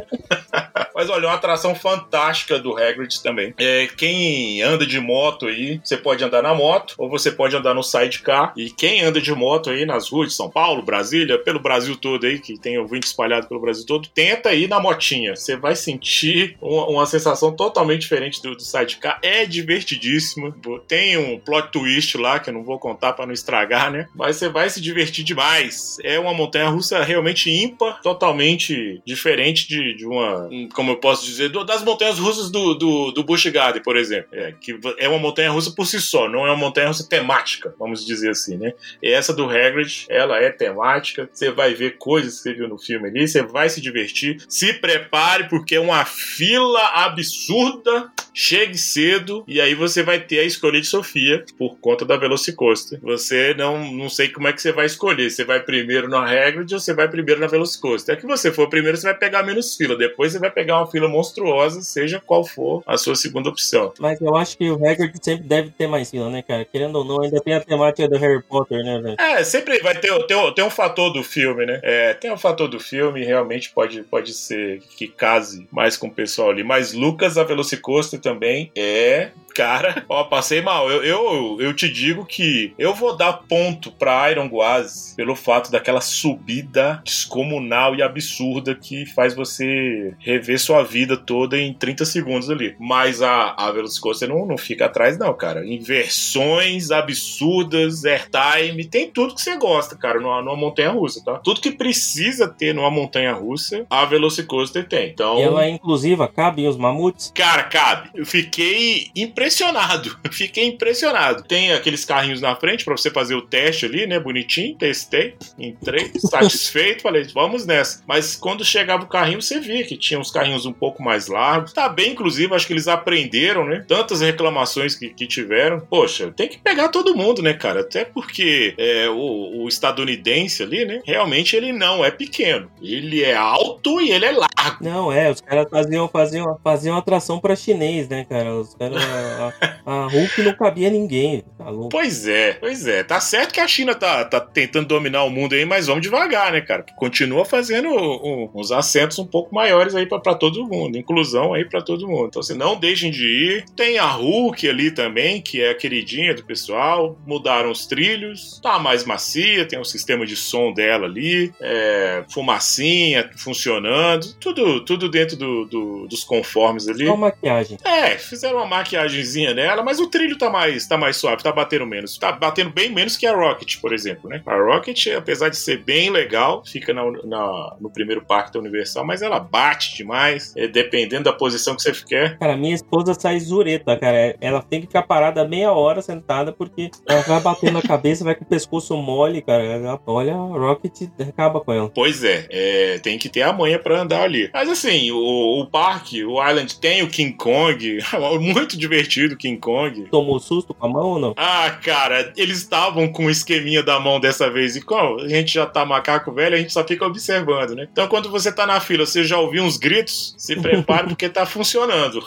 <laughs> Mas olha, uma atração fantástica do Hagrid também. É, quem anda de moto aí, você pode andar na moto ou você pode andar no sidecar. E quem anda de moto aí nas ruas de São Paulo, Brasília, pelo Brasil todo aí, que tem ouvinte espalhado pelo Brasil todo, tenta ir na motinha. Você vai sentir uma, uma sensação totalmente diferente do, do sidecar. É divertidíssimo. Tem um plot twist lá que eu não vou contar para não estragar, né? Mas você vai se divertir demais. É uma montanha russa realmente ímpar, totalmente diferente de, de uma, como eu posso dizer, do, das montanhas russas do, do, do Garden, por exemplo. É, que é uma montanha russa por si só, não é uma montanha russa temática, vamos dizer assim, né? E essa do Hagrid, ela é temática, você vai ver coisas que você viu no filme ali, você vai se divertir. Se prepare, porque é uma fila absurda. Chegue cedo e aí você vai ter a escolha de Sofia por conta da Velocicoaster. Você não, não sei como é que você vai escolher. Você vai primeiro no Hagrid ou você vai primeiro na Velocicoaster. É que você for primeiro, você vai pegar menos fila. Depois você vai pegar uma fila monstruosa, seja qual for a sua segunda opção. Mas eu acho que o Hagrid sempre deve ter mais fila, né, cara? Querendo ou não, ainda tem a temática do Harry Potter, né, velho? É, sempre vai ter, ter um fator do filme, né? É, tem um fator do filme, realmente pode, pode ser que case mais com o pessoal ali. Mas Lucas, a Velocicoaster também é Cara, ó, passei mal. Eu, eu, eu te digo que eu vou dar ponto pra Iron Guaz pelo fato daquela subida descomunal e absurda que faz você rever sua vida toda em 30 segundos ali. Mas a, a Velocicoaster não, não fica atrás, não, cara. Inversões absurdas, airtime, tem tudo que você gosta, cara, numa, numa montanha russa, tá? Tudo que precisa ter numa montanha russa, a Velocicoaster tem. Então. E ela é inclusiva, cabe os mamutes? Cara, cabe. Eu fiquei impressionado impressionado. <laughs> Fiquei impressionado. Tem aqueles carrinhos na frente para você fazer o teste ali, né? Bonitinho. Testei, entrei, <laughs> satisfeito. Falei, vamos nessa. Mas quando chegava o carrinho, você via que tinha uns carrinhos um pouco mais largos. Tá bem, inclusive, acho que eles aprenderam, né? Tantas reclamações que, que tiveram. Poxa, tem que pegar todo mundo, né, cara? Até porque é, o, o estadunidense ali, né? Realmente ele não é pequeno. Ele é alto e ele é largo. Não, é, os caras faziam, faziam, faziam atração para chinês, né, cara? Os caras a, a Hulk não cabia ninguém. Tá louco. Pois é, pois é. Tá certo que a China tá, tá tentando dominar o mundo aí, mas vamos devagar, né, cara? Continua fazendo um, uns assentos um pouco maiores aí para todo mundo. Inclusão aí para todo mundo. Então, assim, não deixem de ir. Tem a Hulk ali também, que é a queridinha do pessoal. Mudaram os trilhos. Tá mais macia, tem um sistema de som dela ali. É, fumacinha funcionando. Tudo, tudo dentro do, do, dos conformes ali. Só maquiagem. É, fizeram uma maquiagem nela, mas o trilho tá mais, tá mais suave, tá batendo menos. Tá batendo bem menos que a Rocket, por exemplo, né? A Rocket, apesar de ser bem legal, fica na, na, no primeiro parque da Universal, mas ela bate demais, é, dependendo da posição que você quer. Cara, minha esposa sai zureta, cara. Ela tem que ficar parada meia hora sentada, porque ela vai batendo a cabeça, vai com o pescoço mole, cara. Ela, olha, a Rocket acaba com ela. Pois é, é, tem que ter a manha pra andar ali. Mas assim, o, o parque, o Island tem o King Kong, <laughs> muito divertido divertido, King Kong. Tomou susto com a mão ou não? Ah, cara, eles estavam com o esqueminha da mão dessa vez. E como a gente já tá macaco velho, a gente só fica observando, né? Então quando você tá na fila, você já ouviu uns gritos, se prepare <laughs> porque tá funcionando.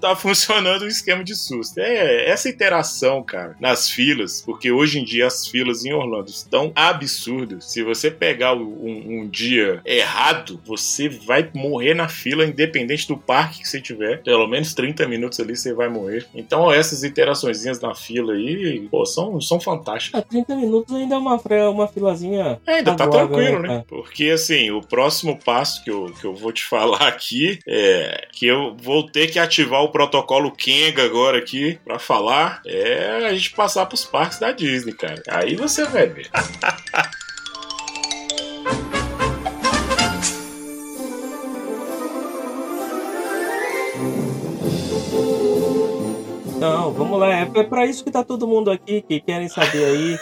Tá funcionando o esquema de susto. É essa interação, cara, nas filas, porque hoje em dia as filas em Orlando estão absurdas. Se você pegar um, um dia errado, você vai morrer na fila, independente do parque que você tiver. Pelo menos 30 minutos ali você vai morrer. Então essas interações na fila aí, pô, são, são fantásticas. Ah, 30 minutos ainda é uma, uma filazinha. É, ainda tá tranquilo, né? né? Porque assim, o próximo passo que eu, que eu vou te <laughs> falar aqui é que eu vou ter que ativar o protocolo Kenga agora aqui para falar. É a gente passar pros parques da Disney, cara. Aí você vai ver. Não, vamos lá. É para isso que tá todo mundo aqui que querem saber aí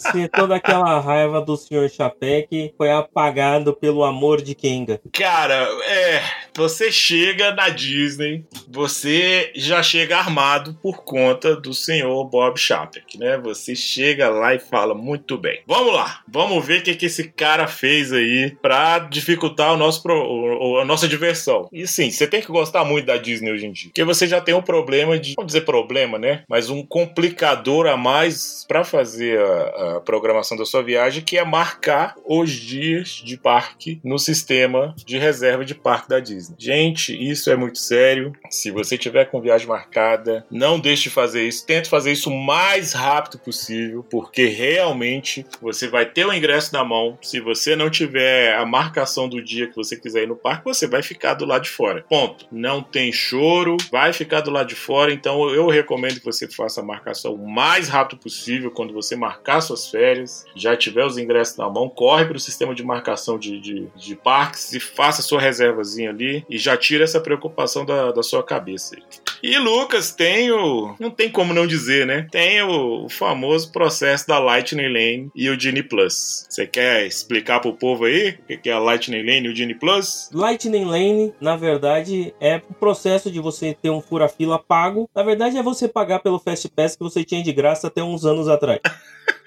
se toda aquela raiva do Sr. Chapek foi apagado pelo amor de Kenga. Cara, é. Você chega na Disney, você já chega armado por conta do senhor Bob Chapek, né? Você chega lá e fala: muito bem, vamos lá, vamos ver o que, que esse cara fez aí pra dificultar o nosso pro, a nossa diversão. E sim, você tem que gostar muito da Disney hoje em dia, porque você já tem um problema de, vamos dizer problema, né? Mas um complicador a mais para fazer a, a a programação da sua viagem, que é marcar os dias de parque no sistema de reserva de parque da Disney. Gente, isso é muito sério. Se você tiver com viagem marcada, não deixe de fazer isso. Tente fazer isso o mais rápido possível, porque realmente você vai ter o ingresso na mão. Se você não tiver a marcação do dia que você quiser ir no parque, você vai ficar do lado de fora. Ponto. Não tem choro, vai ficar do lado de fora. Então eu recomendo que você faça a marcação o mais rápido possível quando você marcar suas férias, já tiver os ingressos na mão, corre para o sistema de marcação de, de, de, parques e faça sua reservazinha ali e já tira essa preocupação da, da sua cabeça. E Lucas, tem o. Não tem como não dizer, né? Tem o, o famoso processo da Lightning Lane e o Genie Plus. Você quer explicar pro povo aí o que é a Lightning Lane e o Genie Plus? Lightning Lane, na verdade, é o processo de você ter um fura-fila pago. Na verdade, é você pagar pelo Fast Pass que você tinha de graça até uns anos atrás. <laughs>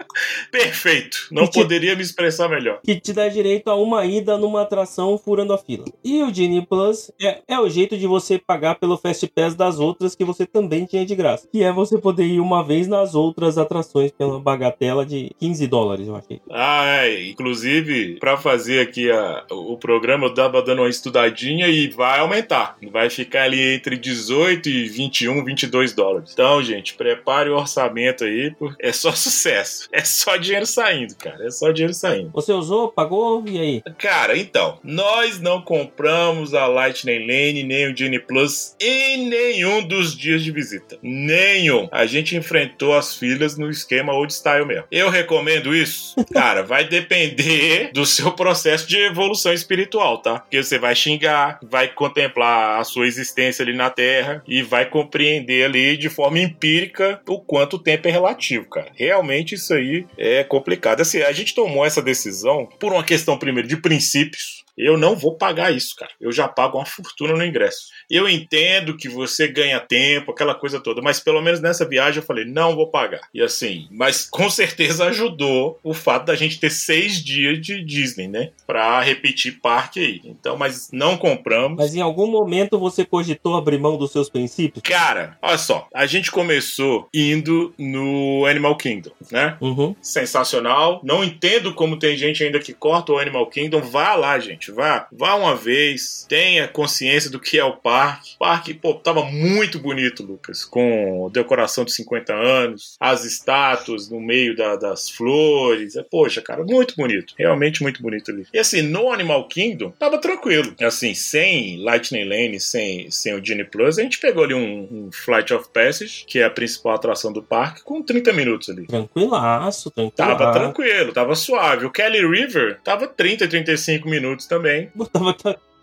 Perfeito. Não te, poderia me expressar melhor. Que te dá direito a uma ida numa atração furando a fila. E o Genie Plus é, é o jeito de você pagar pelo Fast Pass das outras que você também tinha de graça. Que é você poder ir uma vez nas outras atrações pela bagatela de 15 dólares, eu achei. Ah, é. Inclusive, para fazer aqui a, o programa, eu tava dando uma estudadinha e vai aumentar. Vai ficar ali entre 18 e 21, 22 dólares. Então, gente, prepare o orçamento aí, porque é só <laughs> sucesso. É só dinheiro saindo, cara. É só dinheiro saindo. Você usou, pagou e aí? Cara, então, nós não compramos a Lightning Lane nem o Genie Plus em nenhum dos dias de visita. Nenhum. A gente enfrentou as filas no esquema old style mesmo. Eu recomendo isso? <laughs> Cara, vai depender do seu processo de evolução espiritual, tá? Porque você vai xingar, vai contemplar a sua existência ali na Terra e vai compreender ali de forma empírica o quanto o tempo é relativo, cara. Realmente isso aí é complicado. Assim, a gente tomou essa decisão por uma questão, primeiro, de princípios. Eu não vou pagar isso, cara. Eu já pago uma fortuna no ingresso. Eu entendo que você ganha tempo, aquela coisa toda, mas pelo menos nessa viagem eu falei, não vou pagar. E assim, mas com certeza ajudou o fato da gente ter seis dias de Disney, né? Pra repetir parque aí. Então, mas não compramos. Mas em algum momento você cogitou abrir mão dos seus princípios? Cara, olha só. A gente começou indo no Animal Kingdom, né? Uhum. Sensacional. Não entendo como tem gente ainda que corta o Animal Kingdom. Vá lá, gente gente. Vá, vá uma vez, tenha consciência do que é o parque. O parque, pô, tava muito bonito, Lucas, com decoração de 50 anos, as estátuas no meio da, das flores. É, poxa, cara, muito bonito. Realmente muito bonito ali. E assim, no Animal Kingdom, tava tranquilo. Assim, sem Lightning Lane, sem, sem o Genie Plus, a gente pegou ali um, um Flight of Passage, que é a principal atração do parque, com 30 minutos ali. Tranquilaço, tranquilo. Tava tranquilo, tava suave. O Kelly River tava 30, 35 minutos também. Tava,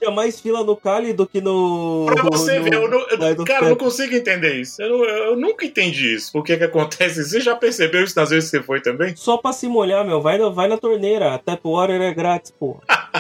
tinha mais fila no Cali do que no. Pra você no, ver, eu, não, eu cara, eu não consigo entender isso. Eu, eu, nunca entendi isso. Por que que acontece? Você já percebeu isso nas vezes que você foi também? Só pra se molhar, meu. Vai, vai na torneira. Tap water é grátis, pô. <laughs>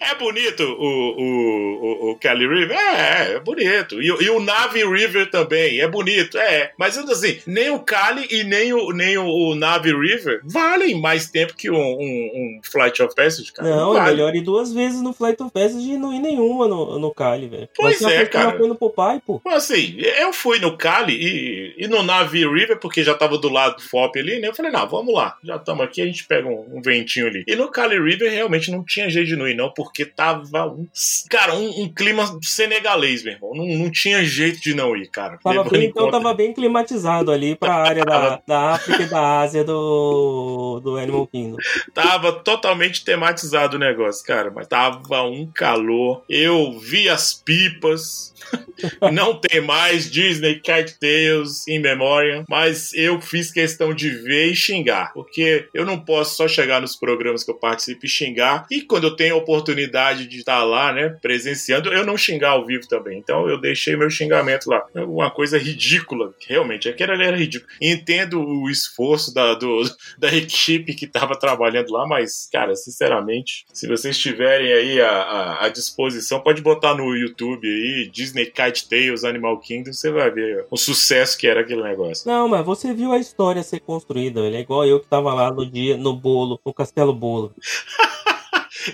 É bonito o, o, o, o Kelly River? É, é bonito. E, e, o Navi River também, é bonito, é. Mas assim, nem o Cali e nem o, nem o, o Navi River valem mais tempo que um, um, um Flight of Passage, cara. Não, vale. é melhor ir duas vezes no Flight of Passage e não ir nenhuma no, no Cali, velho. Pois Mas é, cara. foi no Popeye, pô. Assim, eu fui no Cali e, e no Navi River, porque já tava do lado do FOP ali, né? Eu falei, não, vamos lá. Já estamos aqui, a gente pega um, um, ventinho ali. E no Cali River realmente não tinha jeito de não ir, não, porque tava um, cara, um, um clima senegalês, meu irmão. Não, não tinha jeito de não ir, cara. Tava bem, então tava bem climatizado ali pra área da, <laughs> da África e da Ásia do, do Animal Kingdom. Tava totalmente tematizado o negócio, cara, mas tava um calor. Eu vi as pipas. <laughs> não tem mais Disney Cat Tales in Memoriam, mas eu fiz questão de ver e xingar, porque eu não posso só chegar nos programas que eu participo e xingar, e quando eu tenho a oportunidade de estar lá, né, presenciando, eu não xingar ao vivo também. Então eu deixei meu xingamento lá. Uma coisa ridícula, realmente, aquele era ridículo. Entendo o esforço da, do, <laughs> da equipe que estava trabalhando lá, mas, cara, sinceramente, se vocês tiverem aí a disposição, pode botar no YouTube aí, Disney Kite Tales, Animal Kingdom, você vai ver o sucesso que era aquele negócio. Não, mas você viu a história ser construída, ele é igual eu que tava lá no dia, no bolo, no Castelo Bolo. <laughs>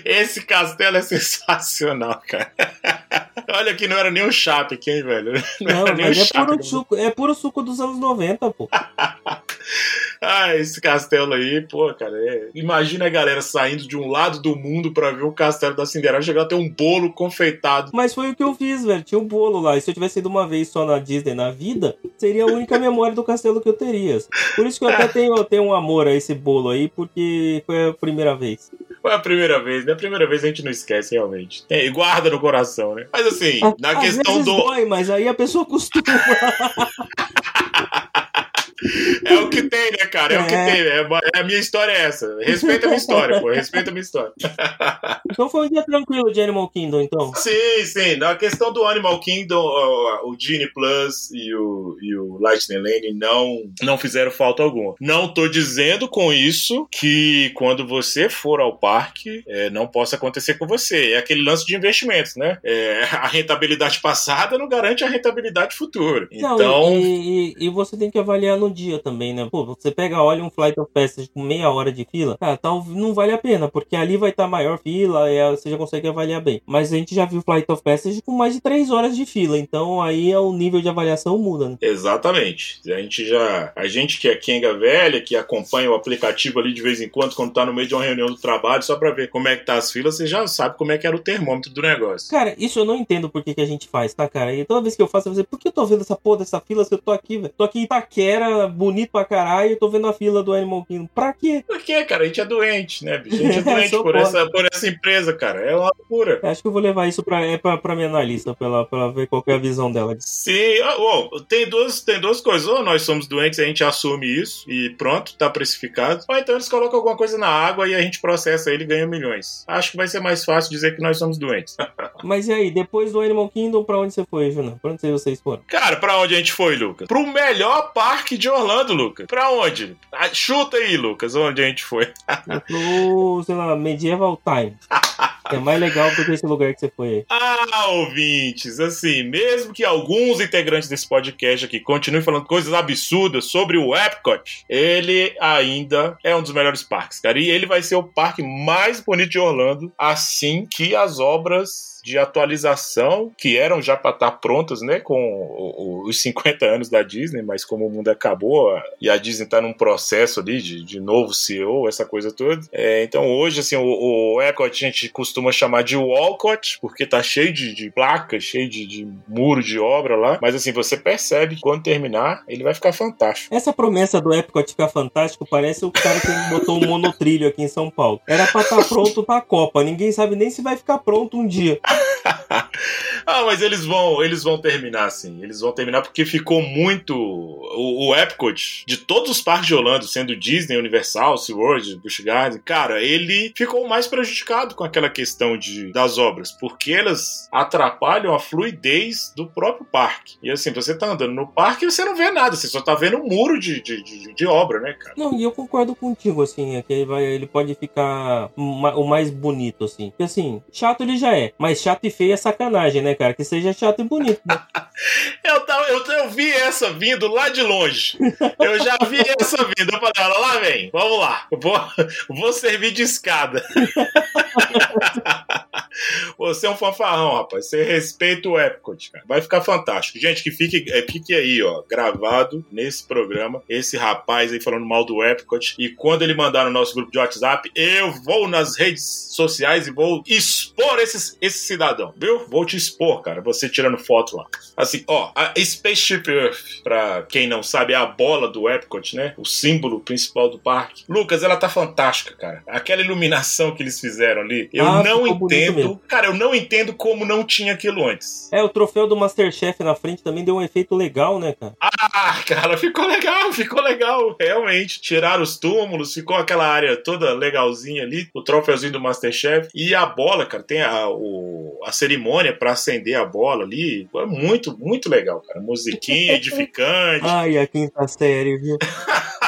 Esse castelo é sensacional, cara. <laughs> Olha que não era nem o Chape aqui, hein, velho? Não, não mas é puro, suco, é puro suco dos anos 90, pô. <laughs> ah, esse castelo aí, pô, cara. É... Imagina a galera saindo de um lado do mundo pra ver o castelo da Cinderela chegar a ter um bolo confeitado. Mas foi o que eu fiz, velho. Tinha um bolo lá. E se eu tivesse ido uma vez só na Disney na vida, seria a única memória do castelo que eu teria. Por isso que eu até <laughs> tenho, eu tenho um amor a esse bolo aí, porque foi a primeira vez. Foi a primeira vez, né? A primeira vez a gente não esquece, realmente. É, e guarda no coração, né? Mas assim, na Às questão do. Dói, mas aí a pessoa costuma. <laughs> É o que tem, né, cara? É, é. o que é. tem. É, é, a minha história é essa. Respeita a minha história, pô. Respeita a minha história. <laughs> Então foi um dia tranquilo de Animal Kingdom, então. Sim, sim. Na questão do Animal Kingdom, o, o Genie Plus e o, e o Lightning Lane não, não fizeram falta alguma. Não tô dizendo com isso que quando você for ao parque, é, não possa acontecer com você. É aquele lance de investimentos, né? É, a rentabilidade passada não garante a rentabilidade futura. Não, então. E, e, e você tem que avaliar no dia também, né? Pô, você pega, olha um Flight of Passage com meia hora de fila, cara, tal, não vale a pena, porque ali vai estar tá maior fila, e você já consegue avaliar bem. Mas a gente já viu Flight of Passage com mais de três horas de fila, então aí é o nível de avaliação muda, né? Exatamente. A gente já. A gente que é Kenga velha, que acompanha o aplicativo ali de vez em quando, quando tá no meio de uma reunião do trabalho, só pra ver como é que tá as filas, você já sabe como é que era o termômetro do negócio. Cara, isso eu não entendo por que, que a gente faz, tá, cara? E toda vez que eu faço, eu vou dizer, por que eu tô vendo essa porra dessa fila se eu tô aqui, velho? Tô aqui em Itaquera, bonito pra caralho, tô vendo a fila do Animal Kingdom. Pra quê? Por quê, cara? A gente é doente, né, bicho? A gente é <laughs> doente por, essa, por essa empresa, cara. É uma loucura. Acho que eu vou levar isso pra, é pra, pra minha analista, pra, ela, pra ver qual é a visão dela. Sim, oh, tem, duas, tem duas coisas. Ou nós somos doentes, a gente assume isso e pronto, tá precificado. Ou então eles colocam alguma coisa na água e a gente processa ele e ganha milhões. Acho que vai ser mais fácil dizer que nós somos doentes. <laughs> Mas e aí, depois do Animal Kingdom, pra onde você foi, Juna? Pra onde vocês foram? Cara, pra onde a gente foi, Lucas? Pro melhor parque de Orlando, Lucas. Pra onde? Ah, chuta aí, Lucas, onde a gente foi. Pro, sei lá, Medieval Time. É mais legal do que esse lugar que você foi aí. Ah, ouvintes, assim, mesmo que alguns integrantes desse podcast aqui continuem falando coisas absurdas sobre o Epcot, ele ainda é um dos melhores parques, cara. E ele vai ser o parque mais bonito de Orlando assim que as obras de atualização que eram já para estar tá prontas, né, com os 50 anos da Disney, mas como o mundo acabou e a Disney está num processo ali de, de novo CEO, essa coisa toda. É, então hoje, assim, o, o Epcot a gente costuma chamar de Walcott, porque tá cheio de, de placas, cheio de, de muro de obra lá, mas assim, você percebe que quando terminar, ele vai ficar fantástico. Essa promessa do Epcot ficar fantástico parece o cara que botou um monotrilho aqui em São Paulo. Era para estar tá pronto para a Copa, ninguém sabe nem se vai ficar pronto um dia. <laughs> ah, mas eles vão, eles vão terminar assim. Eles vão terminar porque ficou muito o, o Epcot de todos os parques de Orlando, sendo Disney, Universal, SeaWorld, Busch Gardens, cara, ele ficou mais prejudicado com aquela questão de, das obras, porque elas atrapalham a fluidez do próprio parque. E assim, você tá andando no parque e você não vê nada, você só tá vendo um muro de, de, de, de obra, né, cara? Não, e eu concordo contigo, assim, é que ele, vai, ele pode ficar o mais bonito, assim. Porque assim, chato ele já é, mas chato e feio é sacanagem, né, cara? Que seja chato e bonito. Né? <laughs> eu, tava, eu, eu vi essa vindo lá de longe. Eu já vi essa vindo. Eu falei, olha lá, vem, vamos lá. Vou, vou servir de escada. <laughs> Você é um fanfarrão, rapaz. Você respeita o Epcot, cara. Vai ficar fantástico. Gente, que fique, é, fique aí, ó, gravado nesse programa, esse rapaz aí falando mal do Epcot. E quando ele mandar no nosso grupo de WhatsApp, eu vou nas redes sociais e vou expor esse, esse cidadão, viu? Vou te expor, cara. Você tirando foto lá. Assim, ó, a Spaceship Earth, pra quem não sabe, é a bola do Epcot, né? O símbolo principal do parque. Lucas, ela tá fantástica, cara. Aquela iluminação que eles fizeram ali, eu ah, não entendo. Cara, eu não entendo como não tinha aquilo antes. É, o troféu do Masterchef na frente também deu um efeito legal, né, cara? Ah, cara, ficou legal, ficou legal, realmente. Tiraram os túmulos, ficou aquela área toda legalzinha ali, o troféuzinho do Masterchef. E a bola, cara, tem a, o, a cerimônia para acender a bola ali. É muito, muito legal, cara. Musiquinha <laughs> edificante. Ai, a quinta série, viu? <laughs>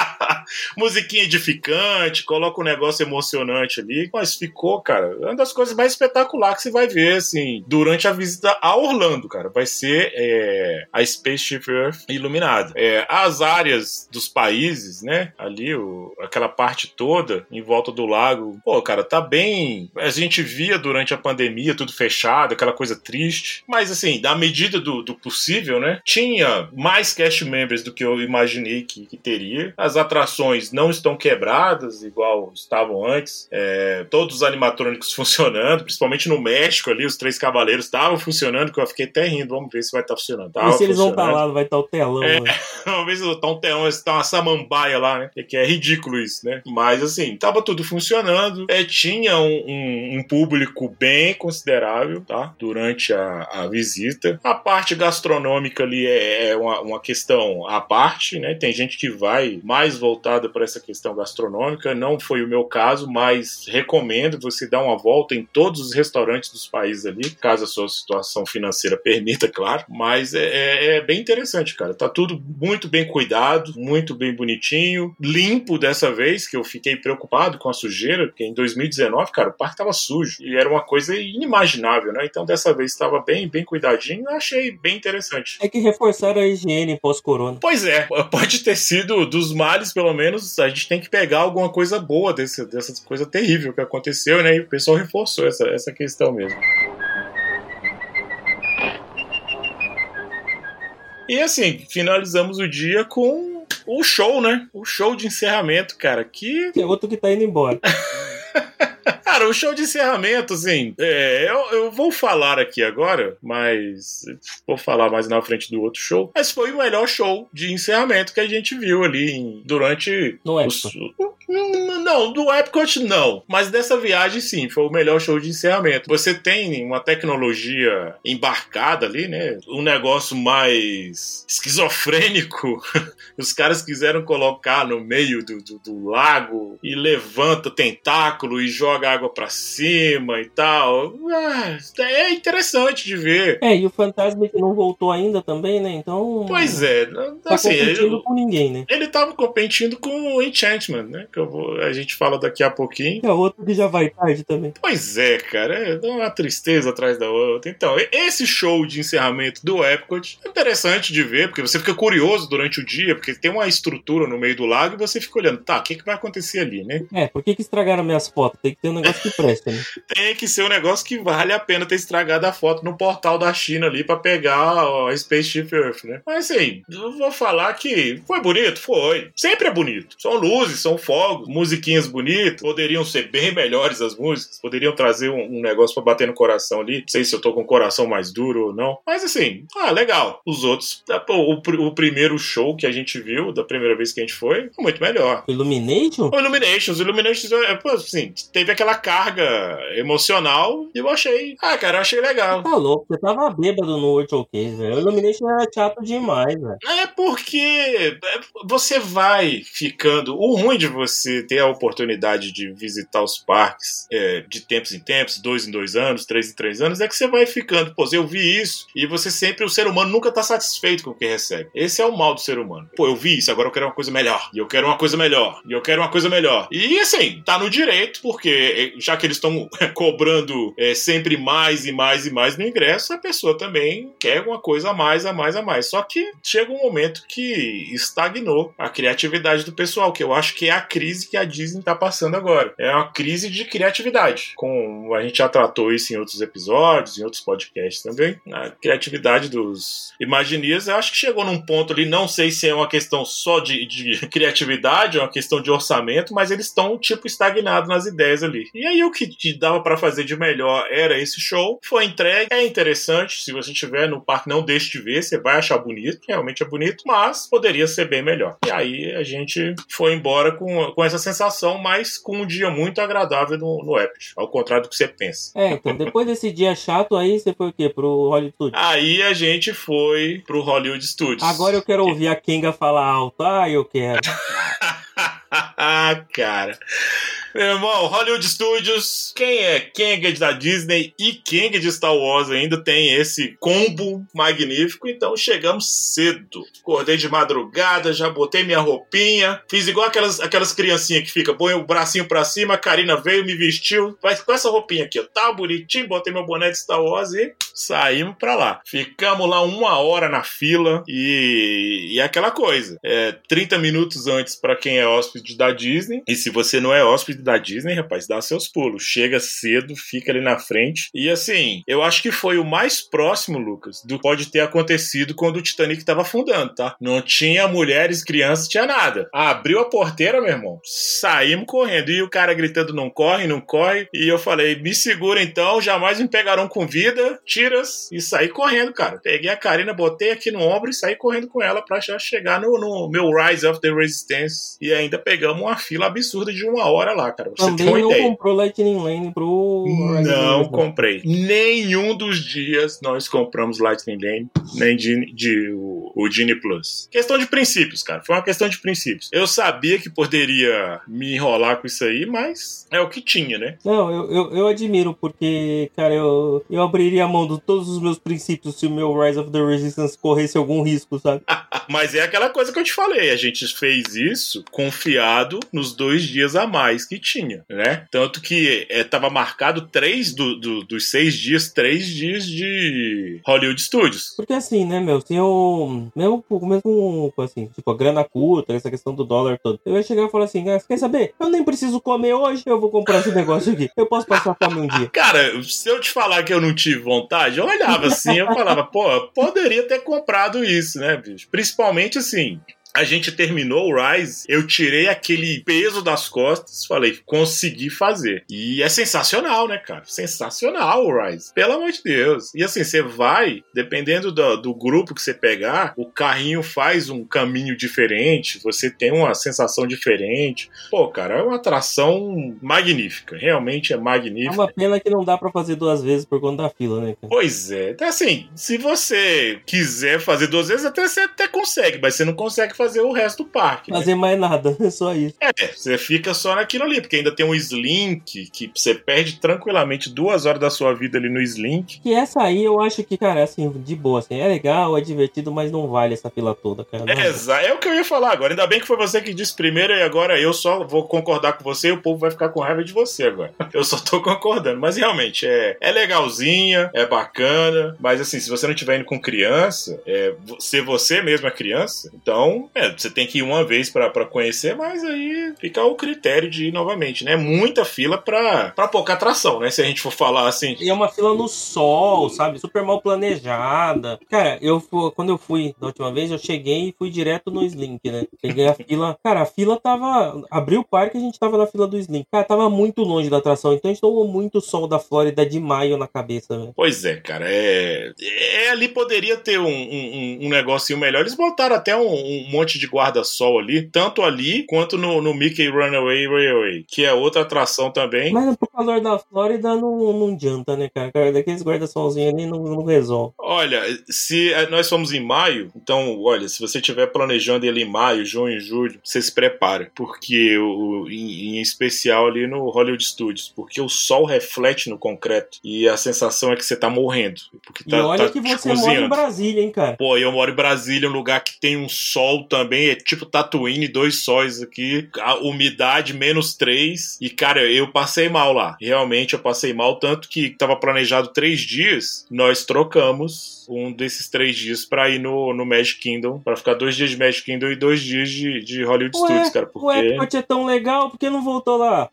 musiquinha edificante, coloca um negócio emocionante ali. Mas ficou, cara, uma das coisas mais espetaculares que você vai ver, assim, durante a visita a Orlando, cara. Vai ser é, a Spaceship Earth iluminada. É, as áreas dos países, né? Ali, o, aquela parte toda em volta do lago. Pô, cara, tá bem. A gente via durante a pandemia tudo fechado, aquela coisa triste. Mas, assim, da medida do, do possível, né? Tinha mais cast members do que eu imaginei que, que teria. As atrações não estão quebradas, igual estavam antes. É, todos os animatrônicos <laughs> funcionando, principalmente no México ali, os Três Cavaleiros estavam funcionando, que eu fiquei até rindo. Vamos ver se vai estar tá funcionando. Tava e se eles vão estar lá, vai estar tá o telão. É, <laughs> vamos ver se tá um telão, se tá uma samambaia lá, né? Que é ridículo isso, né? Mas assim, tava tudo funcionando. É, tinha um, um, um público bem considerável, tá? Durante a, a visita. A parte gastronômica ali é, é uma, uma questão à parte, né? Tem gente que vai mais voltada para essa questão gastronômica. Não foi o meu caso, mas recomendo você dar uma volta em todos os restaurantes dos países ali, caso a sua situação financeira <laughs> permita, claro. Mas é, é, é bem interessante, cara. Tá tudo muito bem cuidado, muito bem bonitinho, limpo dessa vez, que eu fiquei preocupado com a sujeira, porque em 2019, cara, o parque tava sujo e era uma coisa inimaginável, né? Então dessa vez estava bem, bem cuidadinho, eu achei bem interessante. É que reforçaram a higiene pós-corona. Pois é, <laughs> pode ter sido dos males, pelo menos, a gente tem que pegar alguma coisa boa desse, dessa coisa terrível que aconteceu, né? E o pessoal reforçou essa, essa questão mesmo. E assim, finalizamos o dia com o show, né? O show de encerramento, cara. Que. Tem outro que tá indo embora. <laughs> Cara, o show de encerramento, assim, é, eu, eu, vou falar aqui agora, mas vou falar mais na frente do outro show. Mas foi o melhor show de encerramento que a gente viu ali em, durante no os, não, do Epcot não. Mas dessa viagem, sim, foi o melhor show de encerramento. Você tem uma tecnologia embarcada ali, né? Um negócio mais esquizofrênico. <laughs> Os caras quiseram colocar no meio do, do, do lago e levanta tentáculo e joga água para cima e tal. Ah, é interessante de ver. É, e o fantasma que não voltou ainda também, né? Então. Pois é. Tá assim, competindo ele, com ninguém, né? Ele tava competindo com o Enchantment, né? Que eu vou, a gente fala daqui a pouquinho. É outro que já vai tarde também. Pois é, cara, é uma tristeza atrás da outra. Então, esse show de encerramento do Epcot é interessante de ver, porque você fica curioso durante o dia, porque tem uma estrutura no meio do lago e você fica olhando, tá, o que, que vai acontecer ali, né? É, por que, que estragaram minhas fotos? Tem que ter um negócio <laughs> que presta, né? tem que ser um negócio que vale a pena ter estragado a foto no portal da China ali para pegar a Spaceship Earth, né? Mas assim, eu vou falar que foi bonito? Foi. Sempre é bonito. São luzes, são fogos, musiquinhas bonitas, poderiam ser bem melhores as músicas, poderiam trazer um, um negócio para bater no coração ali. Não sei se eu tô com o coração mais duro ou não. Mas assim, ah, legal. Os outros, o, o, o primeiro show que a gente viu, da primeira vez que a gente foi, foi muito melhor. Illumination? O Illuminations. O Illuminations, é, pô, assim, teve aquela carga emocional e eu achei, ah, cara, eu achei legal. Tá louco, você tava bêbado no World Showcase, velho. O Illumination era chato demais, velho. É porque você vai ficando. O ruim de você ter a oportunidade de visitar os parques é, de tempos em tempos, dois em dois anos, três em três anos, é que você vai ficando. Pô, eu vi isso, e você sempre, o ser humano nunca tá satisfeito com o que recebe. Esse é o mal do ser humano. Pô, eu vi isso, agora eu quero uma coisa melhor. E eu quero uma coisa melhor. E eu quero uma coisa melhor. E assim, tá no direito, porque já que eles estão <laughs> cobrando é, sempre mais e mais e mais no ingresso, a pessoa também quer uma coisa a mais, a mais, a mais. Só que chega um momento que estagnou a criatividade do pessoal, que eu acho que é a crise que a Disney tá passando agora. É uma crise de criatividade. Com a gente já tratou isso em outros episódios, em outros podcasts também. A criatividade dos Imagineers, eu acho que chegou num ponto ali, não sei se é uma questão só de, de <laughs> criatividade, é uma questão de orçamento, mas eles estão tipo estagnados nas ideias ali. E aí o que dava para fazer de melhor era esse show. Foi entregue, é interessante. Se você estiver no parque, não deixe de ver, você vai achar bonito, realmente é bonito, mas poderia ser bem melhor. E aí a gente foi embora com, com essa sensação, mas com um dia muito agradável no, no Epic, ao contrário do que você pensa. É, então depois desse dia chato aí, você foi o quê? Pro Hollywood Studios? Aí a gente foi pro Hollywood Studios. Agora eu quero ouvir a Kenga falar alto. Ah, eu quero. <laughs> ah, cara. Meu irmão, Hollywood Studios, quem é Kenga da Disney e Kenga de Star Wars ainda tem esse combo magnífico, então chegamos cedo. Acordei de madrugada, já botei minha roupinha, fiz igual aquelas, aquelas criancinhas que fica, põe o bracinho pra cima, a Karina veio, me vestiu, mas com essa roupinha aqui, ó, tá bonitinho, botei meu boné de Star Wars e saímos pra lá. Ficamos lá uma hora na fila e, e aquela coisa, é 30 minutos antes para quem é hóspede da Disney, e se você não é hóspede da Disney, rapaz, dá seus pulos. Chega cedo, fica ali na frente. E assim, eu acho que foi o mais próximo, Lucas, do que pode ter acontecido quando o Titanic tava afundando, tá? Não tinha mulheres, crianças, tinha nada. Abriu a porteira, meu irmão. Saímos correndo. E o cara gritando: não corre, não corre. E eu falei: me segura então, jamais me pegarão com vida. Tiras. E saí correndo, cara. Peguei a Karina, botei aqui no ombro e saí correndo com ela pra já chegar no, no meu Rise of the Resistance. E ainda pegamos uma fila absurda de uma hora lá, cara. Você Também não ideia. comprou Lightning Lane pro. Não comprei. Nenhum dos dias nós compramos Lightning Lane, nem de, de o, o Genie Plus. Questão de princípios, cara. Foi uma questão de princípios. Eu sabia que poderia me enrolar com isso aí, mas é o que tinha, né? Não, eu, eu, eu admiro, porque, cara, eu, eu abriria a mão de todos os meus princípios se o meu Rise of the Resistance corresse algum risco, sabe? <laughs> mas é aquela coisa que eu te falei. A gente fez isso confiado nos dois dias a mais que tinha, né? Tanto que estava é, marcado três do, do, dos seis dias, três dias de Hollywood Studios. Porque assim, né, meu, se eu. Mesmo, mesmo assim, tipo, a grana curta, essa questão do dólar todo, eu ia chegar e falar assim, ah, quer saber? Eu nem preciso comer hoje, eu vou comprar esse negócio aqui. Eu posso passar fome um dia. <laughs> Cara, se eu te falar que eu não tive vontade, eu olhava assim, eu falava, pô, poderia ter comprado isso, né, bicho? Principalmente assim, a gente terminou o Rise, eu tirei aquele peso das costas, falei, consegui fazer. E é sensacional, né, cara? Sensacional o Rise. Pelo amor de Deus. E assim, você vai, dependendo do, do grupo que você pegar, o carrinho faz um caminho diferente, você tem uma sensação diferente. Pô, cara, é uma atração magnífica. Realmente é magnífica. É uma pena que não dá para fazer duas vezes por conta da fila, né? Cara? Pois é. Então, assim, se você quiser fazer duas vezes, até você até consegue, mas você não consegue fazer o resto do parque. Né? Fazer né? mais nada, é <laughs> só isso. É, você fica só naquilo ali, porque ainda tem um Slink, que você perde tranquilamente duas horas da sua vida ali no Slink. Que essa aí eu acho que, cara, assim, de boa, assim, é legal, é divertido, mas não vale essa fila toda, cara. É, é, é o que eu ia falar agora. Ainda bem que foi você que disse primeiro e agora eu só vou concordar com você e o povo vai ficar com raiva de você agora. <laughs> Eu só tô concordando. Mas realmente, é, é legalzinha, é bacana, mas assim, se você não estiver indo com criança, é, ser você mesmo é criança, então, é, você tem que ir uma vez para conhecer, mas aí fica o critério de ir novamente, né? Muita fila pra, pra pouca atração, né? Se a gente for falar assim. E é uma fila no sol, sabe? Super mal planejada. Cara, eu quando eu fui da última vez, eu cheguei e fui direto no Slink, né? Peguei a fila. Cara, a fila tava. Abriu o parque e a gente tava na fila do Slink. Cara, tava muito longe da atração, então a gente tomou muito sol da Flórida de maio na cabeça, velho. Pois é, cara. É... é ali poderia ter um, um, um negocinho melhor. Eles botaram até um, um monte de guarda-sol ali, tanto ali quanto no, no Mickey Runaway Railway, que é outra atração também. Mas pro calor da Flórida não, não adianta, né, cara? Daqueles guarda-solzinhos ali não, não resolve. Olha, se eh, nós fomos em maio, então, olha, se você estiver planejando ele em maio, junho, julho, você se prepara, porque o, em, em especial ali no Hollywood Studios, porque o sol reflete no concreto e a sensação é que você tá morrendo. Porque tá, e olha tá que você mora em cozinhando. Brasília, hein, cara? Pô, eu moro em Brasília, um lugar que tem um sol também, é tipo Tatooine, dois sóis aqui, a umidade menos três. E, cara, eu passei mal lá. Realmente eu passei mal, tanto que tava planejado três dias, nós trocamos um desses três dias pra ir no, no Magic Kingdom, pra ficar dois dias de Magic Kingdom e dois dias de, de Hollywood Studios, cara. o Porque. É tão legal, por que não voltou lá?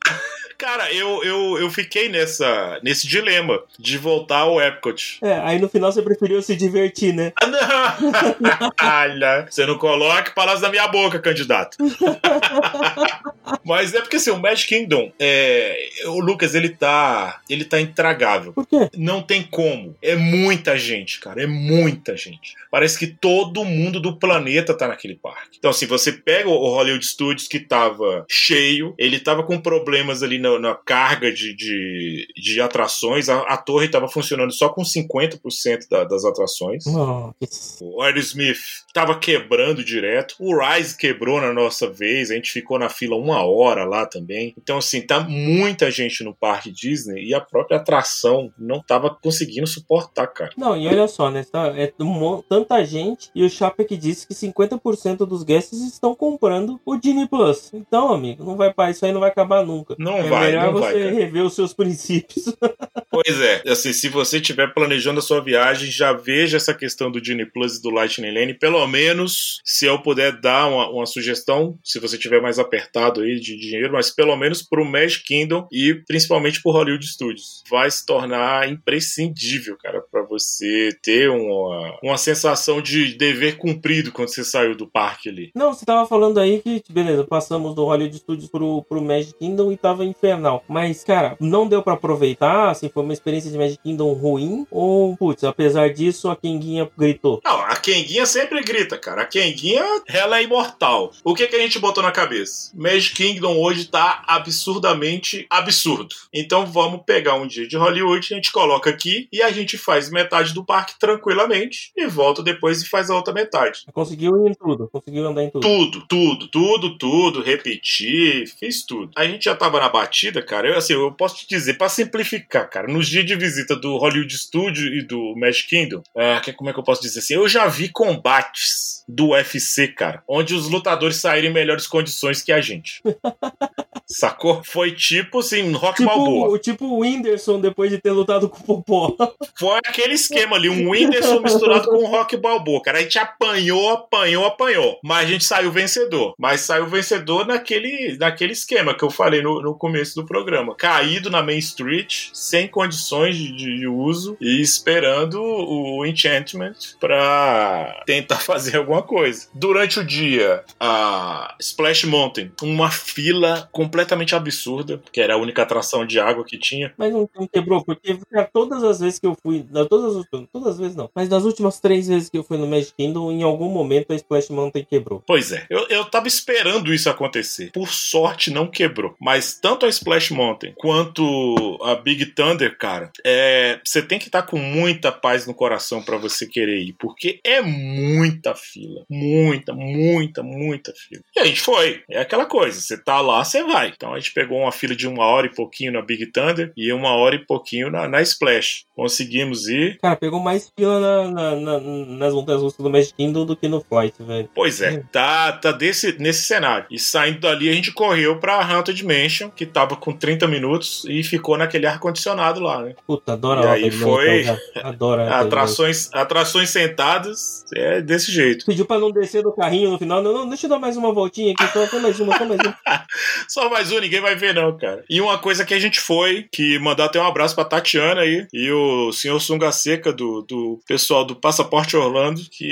Cara, eu, eu, eu fiquei nessa, nesse dilema de voltar ao Epcot. É, aí no final você preferiu se divertir, né? Ah, não! <laughs> Olha, você não coloque palavras na minha boca, candidato. <laughs> Mas é porque assim, o Magic Kingdom, é, o Lucas, ele tá, ele tá intragável. Por quê? Não tem como. É muita gente, cara. É muita gente. Parece que todo mundo do planeta tá naquele parque. Então, assim, você pega o Hollywood Studios que tava cheio, ele tava com problemas ali na, na carga de, de, de atrações. A, a torre tava funcionando só com 50% da, das atrações. Nossa. O Aerosmith tava quebrando direto. O Rise quebrou na nossa vez. A gente ficou na fila uma hora lá também. Então, assim, tá muita gente no parque Disney e a própria atração não tava conseguindo suportar, cara. Não, e olha só, né? tá- É tanta gente e o Chapek disse que 50% dos guests estão comprando o Disney Plus. Então, amigo, não vai para isso aí não vai acabar nunca. Não é vai, melhor não você vai, rever os seus princípios. <laughs> Pois é, assim, se você estiver planejando a sua viagem, já veja essa questão do Disney Plus e do Lightning Lane. Pelo menos, se eu puder dar uma, uma sugestão, se você tiver mais apertado aí de dinheiro, mas pelo menos pro Magic Kingdom e principalmente pro Hollywood Studios. Vai se tornar imprescindível, cara, para você ter uma, uma sensação de dever cumprido quando você saiu do parque ali. Não, você tava falando aí que, beleza, passamos do Hollywood Studios pro, pro Magic Kingdom e tava infernal. Mas, cara, não deu pra aproveitar? Assim, foi uma experiência de Magic Kingdom ruim? Ou, putz, apesar disso, a Kenguinha gritou? Não, a Kenguinha sempre grita, cara. A Kenguinha, ela é imortal. O que, que a gente botou na cabeça? Magic Kingdom hoje tá absurdamente absurdo. Então vamos pegar um dia de Hollywood, a gente coloca aqui e a gente faz metade do parque tranquilamente e volta depois e faz a outra metade. Conseguiu ir em tudo, conseguiu andar em tudo. Tudo, tudo, tudo, tudo, repetir, fiz tudo. A gente já tava na batida, cara. Eu, assim, eu posso te dizer, pra simplificar, cara, nos dias de visita do Hollywood Studio e do Magic Kingdom, é, que- como é que eu posso dizer assim? Eu já vi combates do UFC, cara, onde os lutadores saíram em melhores condições que a gente. <laughs> Sacou? Foi tipo assim, rock balboa. Tipo, tipo o Whindersson depois de ter lutado com o Popó. Foi aquele esquema ali, um Whindersson misturado com um rock balboa, cara. A gente apanhou, apanhou, apanhou. Mas a gente saiu vencedor. Mas saiu vencedor naquele, naquele esquema que eu falei no, no começo do programa. Caído na Main Street, sem condições de, de uso e esperando o Enchantment pra tentar <laughs> fazer alguma coisa. Durante o dia, a Splash Mountain, uma fila completamente absurda, que era a única atração de água que tinha. Mas não, não quebrou, porque todas as vezes que eu fui. Todas as, todas as vezes não. Mas das últimas três vezes que eu fui no Magic Kingdom, em algum momento a Splash Mountain quebrou. Pois é, eu, eu tava esperando isso acontecer. Por sorte, não quebrou. Mas tanto a Splash Mountain quanto a Big Thunder, cara, é, você tem que estar com muita paz no coração pra você querer ir, porque é muita fila. Muita, muita, muita fila. E a gente foi. É aquela coisa, você tá lá, você vai. Então a gente pegou uma fila de uma hora e pouquinho na Big Thunder e uma hora e pouquinho na, na Splash. Conseguimos ir. Cara, pegou mais fila na, na- na- nas montanhas russas do Magic Kingdom do que no Flight, velho. Pois é, tá, tá desse, nesse cenário. E saindo dali, a gente correu pra Haunted Mansion, que tava com 30 minutos e ficou naquele ar-condicionado lá, né? Puta, adoro E aí foi- Mansion, cara. Adoro a Haunted Mansion. Atrações, atrações sentadas, é desse jeito. Pediu pra não descer do carrinho no final. Não, não, deixa eu dar mais uma voltinha aqui. Só, só mais uma, só mais uma. <laughs> Só mais um, ninguém vai ver não, cara. E uma coisa que a gente foi, que mandar até um abraço pra Tatiana aí, e o senhor Sunga Seca do, do pessoal do Passaporte Orlando, que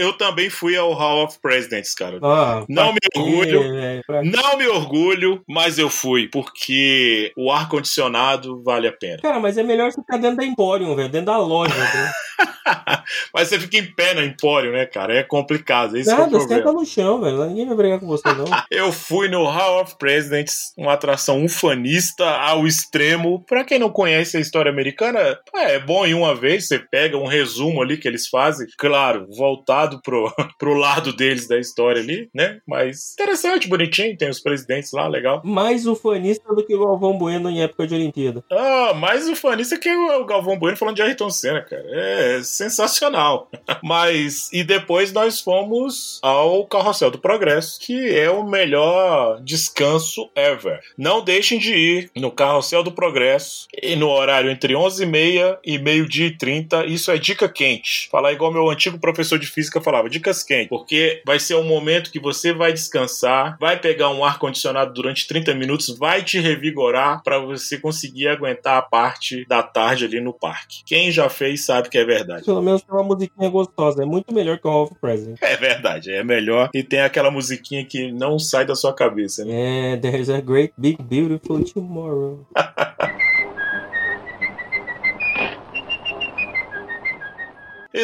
eu também fui ao Hall of Presidents, cara. Ah, Não me orgulho. Pra- Não me orgulho, mas eu fui, porque o ar-condicionado vale a pena. Cara, mas é melhor ficar dentro da Emporium, velho. Dentro da loja, velho. <laughs> Mas você fica em pé no Empório, né, cara? É complicado. Esse é Nada, o você tá no chão, velho. Ninguém vai brigar com você, não. <laughs> Eu fui no Hall of Presidents, uma atração ufanista ao extremo. Pra quem não conhece a história americana, é bom em uma vez, você pega um resumo ali que eles fazem, claro, voltado pro, <laughs> pro lado deles da história ali, né? Mas interessante, bonitinho, tem os presidentes lá, legal. Mais ufanista do que o Galvão Bueno em época de Olimpíada. Ah, mais ufanista que o Galvão Bueno falando de Ayrton Senna, cara. É sensacional. <laughs> Mas, e depois nós fomos ao Carrossel do Progresso, que é o melhor descanso ever. Não deixem de ir no Carrossel do Progresso e no horário entre 11h30 e meio-dia e 30. Isso é dica quente. Falar igual meu antigo professor de física falava, dicas quentes. Porque vai ser um momento que você vai descansar, vai pegar um ar-condicionado durante 30 minutos, vai te revigorar para você conseguir aguentar a parte da tarde ali no parque. Quem já fez sabe que é verdade. Pelo menos tem uma musiquinha gostosa. É muito melhor que o Hall of President. É verdade, é melhor. E tem aquela musiquinha que não sai da sua cabeça, né? É, there's a great big beautiful tomorrow. <laughs>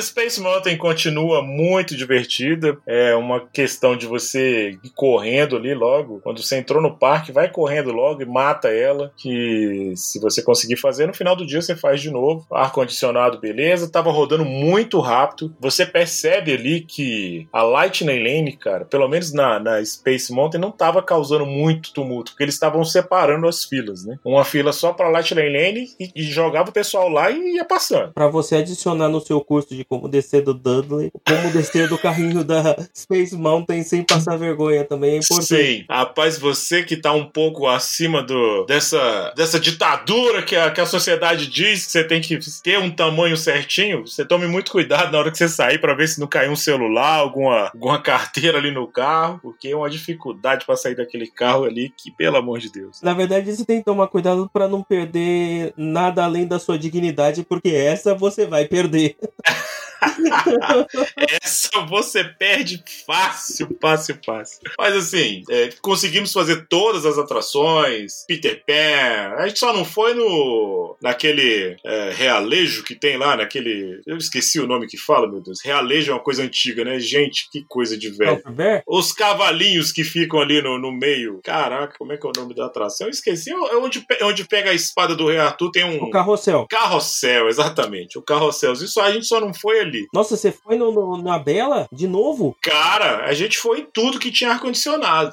Space Mountain continua muito divertida. É uma questão de você ir correndo ali logo. Quando você entrou no parque, vai correndo logo e mata ela. Que se você conseguir fazer, no final do dia você faz de novo. Ar-condicionado, beleza. Tava rodando muito rápido. Você percebe ali que a Lightning Lane, cara, pelo menos na, na Space Mountain, não tava causando muito tumulto. Porque eles estavam separando as filas, né? Uma fila só pra Lightning Lane e, e jogava o pessoal lá e ia passando. Pra você adicionar no seu curso de como descer do Dudley, como descer do carrinho da Space Mountain sem passar vergonha também é importante. Sim, rapaz, você que tá um pouco acima do dessa, dessa ditadura que a, que a sociedade diz que você tem que ter um tamanho certinho, você tome muito cuidado na hora que você sair pra ver se não caiu um celular, alguma, alguma carteira ali no carro, porque é uma dificuldade pra sair daquele carro ali que, pelo amor de Deus. Na verdade, você tem que tomar cuidado pra não perder nada além da sua dignidade, porque essa você vai perder. <laughs> <laughs> Essa você perde fácil, fácil, fácil. Mas assim, é, conseguimos fazer todas as atrações, Peter Pan. A gente só não foi no naquele é, realejo que tem lá, naquele. Eu esqueci o nome que fala, meu Deus. Realejo é uma coisa antiga, né? Gente, que coisa de velho. Bear? Os cavalinhos que ficam ali no, no meio. Caraca, como é que é o nome da atração? Eu esqueci. É onde, pe- onde pega a espada do Rei Arthur, tem um. O carrossel. Carrossel, exatamente. O carrossel. Isso a gente só não foi ali. Nossa, você foi no, no- na Bela de novo? Cara, a gente foi em tudo que tinha ar-condicionado.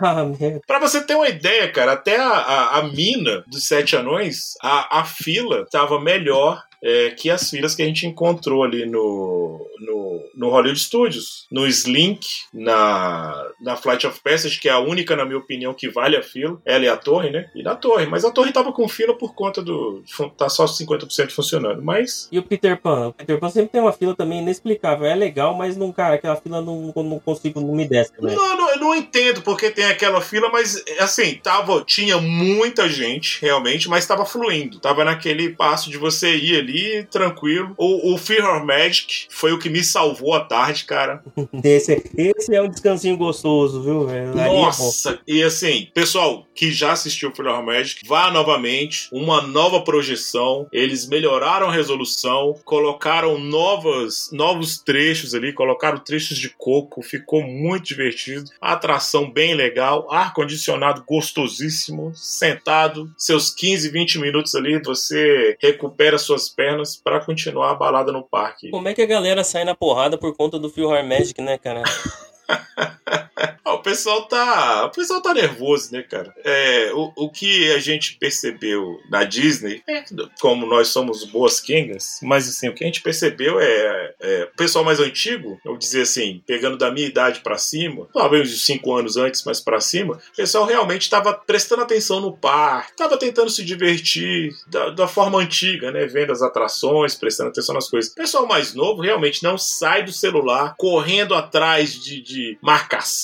Ah, <laughs> merda. Pra você ter uma ideia, cara, até a, a, a mina dos Sete Anões, a, a fila tava melhor é, que as filas que a gente encontrou ali no, no, no Hollywood Studios, no Slink, na, na Flight of Passage, que é a única, na minha opinião, que vale a fila. Ela e a torre, né? E na torre. Mas a torre tava com fila por conta do. tá só 50% funcionando. Mas E o Peter Pan? O Peter Pan sempre tem uma fila também inexplicável. É legal, mas não, cara, aquela fila não, não consigo, não me desce, né? Não, não, eu não entendo porque tem aquela fila, mas assim, tava, tinha muita gente, realmente, mas tava fluindo. Tava naquele passo de você ir ali tranquilo. O, o Fear Magic foi o que me salvou a tarde, cara. <laughs> Esse, esse é um descansinho gostoso, viu, velho? Ali. Nossa! E assim, pessoal que já assistiu o Fear Magic, vá novamente. Uma nova projeção. Eles melhoraram a resolução, colocaram novas, novos trechos ali, colocaram trechos de coco. Ficou muito divertido. Atração bem legal. Ar-condicionado gostosíssimo. Sentado, seus 15, 20 minutos ali, você recupera suas pernas para continuar a balada no parque. Como é que a galera sai na porrada por conta do Phil Magic, né, cara? <laughs> <laughs> Ah, o pessoal tá. O pessoal tá nervoso, né, cara? É, o, o que a gente percebeu na Disney, é, como nós somos boas kingas, mas assim, o que a gente percebeu é, é o pessoal mais antigo, eu dizer assim, pegando da minha idade pra cima, talvez uns 5 anos antes, mas pra cima, o pessoal realmente tava prestando atenção no parque, tava tentando se divertir da, da forma antiga, né? Vendo as atrações, prestando atenção nas coisas. O pessoal mais novo realmente não sai do celular correndo atrás de, de marcação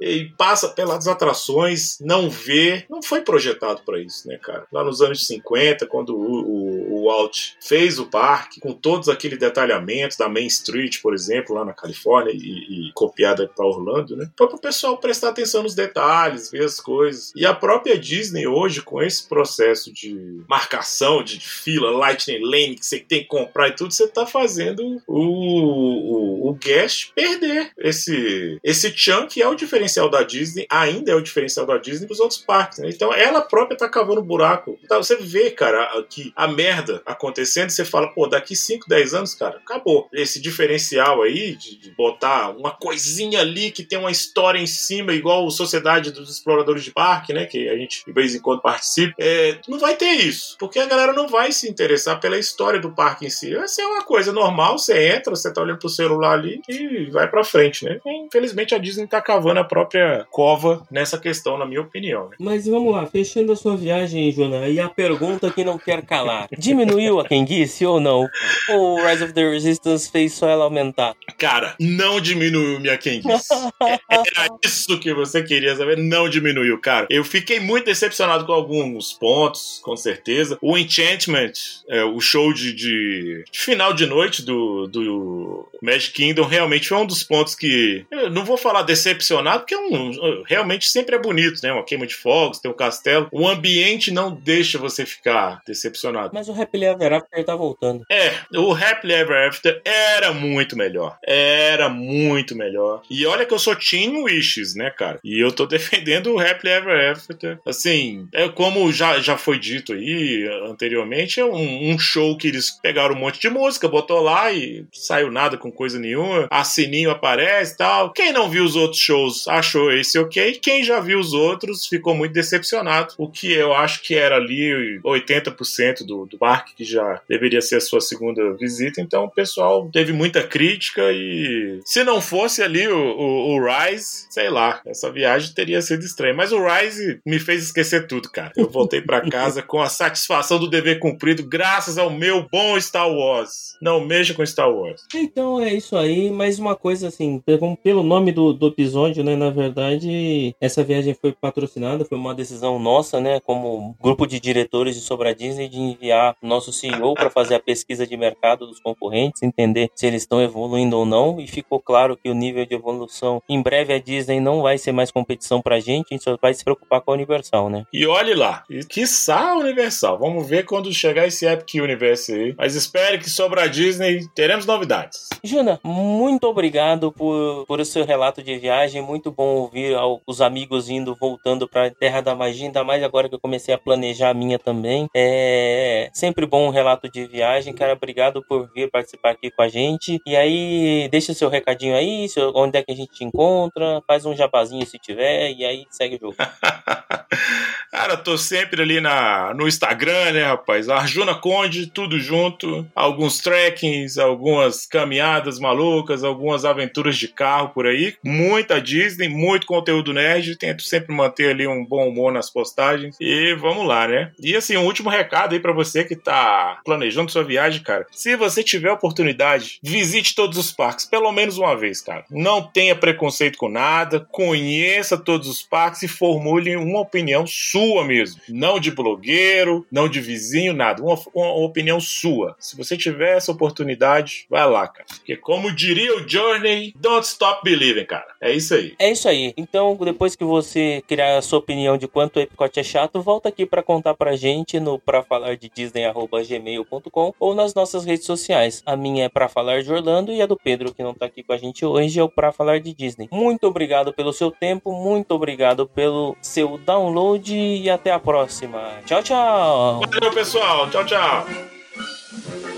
e passa pelas atrações, não vê. Não foi projetado para isso, né, cara? Lá nos anos 50, quando o, o Walt fez o parque, com todos aqueles detalhamentos da Main Street, por exemplo, lá na Califórnia, e, e copiada para Orlando, né? Para o pessoal prestar atenção nos detalhes, ver as coisas. E a própria Disney hoje, com esse processo de marcação, de, fila, Lightning Lane, que você tem que comprar e tudo, você está fazendo o, o, o guest perder esse, esse chunk que é o diferencial da Disney, ainda é o diferencial da Disney para os outros parques. Né? Então ela própria está cavando buraco. Então você vê, cara, que a merda acontecendo, você fala, pô, daqui 5, 10 anos, cara, acabou. Esse diferencial aí de, de botar uma coisinha ali que tem uma história em cima, igual Sociedade dos Exploradores de Parque, né? Que a gente de vez em quando participa. É, não vai ter isso, porque a galera não vai se interessar pela história do parque em si. Vai ser uma coisa normal, você entra, você tá olhando pro celular ali e vai pra frente, né? E, infelizmente a Disney tá cavando a própria cova nessa questão, na minha opinião. Né? Mas vamos lá, fechando a sua viagem, Jona, e a pergunta que não quer calar: <laughs> diminuiu a disse ou não? Ou Rise of the Resistance fez só ela aumentar? Cara, não diminuiu minha disse. <laughs> Era isso que você queria saber, não diminuiu, cara. Eu fiquei muito decepcionado com alguns pontos, com certeza. O Enchantment, é, o show de, de, de, final de noite do, do Magic Kingdom, realmente foi um dos pontos que. Eu não vou falar decepcionado, porque é um, realmente sempre é bonito, né? Uma queima de fogos, tem um castelo. O ambiente não deixa você ficar decepcionado. Mas o Happily Ever After tá voltando. É, o Happily Ever After era muito melhor. Era muito melhor. E olha que eu sou Team Wishes, né, cara? E eu tô <laughs> defendendo o Happily Ever After. Assim, é como já, já foi dito aí anteriormente, é um, um show que eles pegaram um monte de música, botou lá e saiu nada com coisa nenhuma. A Sininho aparece e tal. Quem não viu os outros shows achou esse ok. Quem já viu os outros ficou muito decepcionado. O que eu acho que era ali 80% do, do parque, que já deveria ser a sua segunda visita. Então o pessoal teve muita crítica e se não fosse ali o, o, o Rise, sei lá, essa viagem teria sido estranha. Mas o Rise me fez esquecer tudo, cara. Eu voltei para <laughs> casa com a satisfação do dever cumprido, graças ao meu bom Star Wars. Não mexa com Star Wars. Então é isso aí. Mais uma coisa assim, pelo nome do, do episódio, né? Na verdade, essa viagem foi patrocinada, foi uma decisão nossa, né? Como grupo de diretores de Sobra Disney, de enviar nosso CEO para fazer a pesquisa de mercado dos concorrentes, entender se eles estão evoluindo ou não. E ficou claro que o nível de evolução, em breve a Disney não vai ser mais competição pra gente, a gente só vai se preocupar com a Universal, né? E olhe lá, que a Universal. Vamos ver quando chegar esse Epic Universe aí. Mas espere que sobre a Disney teremos novidades. Juna, muito obrigado por, por o seu relato de viagem. Muito bom ouvir ao, os amigos indo, voltando pra Terra da Magia, ainda mais agora que eu comecei a planejar a minha também. É sempre bom um relato de viagem, cara. Obrigado por vir participar aqui com a gente. E aí, deixa seu recadinho aí, onde é que a gente te encontra, faz um jabazinho se tiver, e aí segue o jogo. <laughs> Cara, tô sempre ali na, no Instagram, né, rapaz? Arjuna Conde, tudo junto. Alguns trekkings, algumas caminhadas malucas, algumas aventuras de carro por aí. Muita Disney, muito conteúdo nerd. Tento sempre manter ali um bom humor nas postagens. E vamos lá, né? E assim, um último recado aí para você que tá planejando sua viagem, cara. Se você tiver oportunidade, visite todos os parques, pelo menos uma vez, cara. Não tenha preconceito com nada, conheça todos os parques e formule uma opinião sua mesmo. Não de blogueiro, não de vizinho, nada. Uma, uma opinião sua. Se você tiver essa oportunidade, vai lá, cara. Porque como diria o Journey, don't stop believing, cara. É isso aí. É isso aí. Então, depois que você criar a sua opinião de quanto o Epcot é chato, volta aqui para contar pra gente no pra falar de disney@gmail.com ou nas nossas redes sociais. A minha é para falar de Orlando e a do Pedro que não tá aqui com a gente hoje é o para falar de Disney. Muito obrigado pelo seu tempo, muito obrigado pelo seu download e até a próxima. Tchau, tchau. Valeu, pessoal. Tchau, tchau.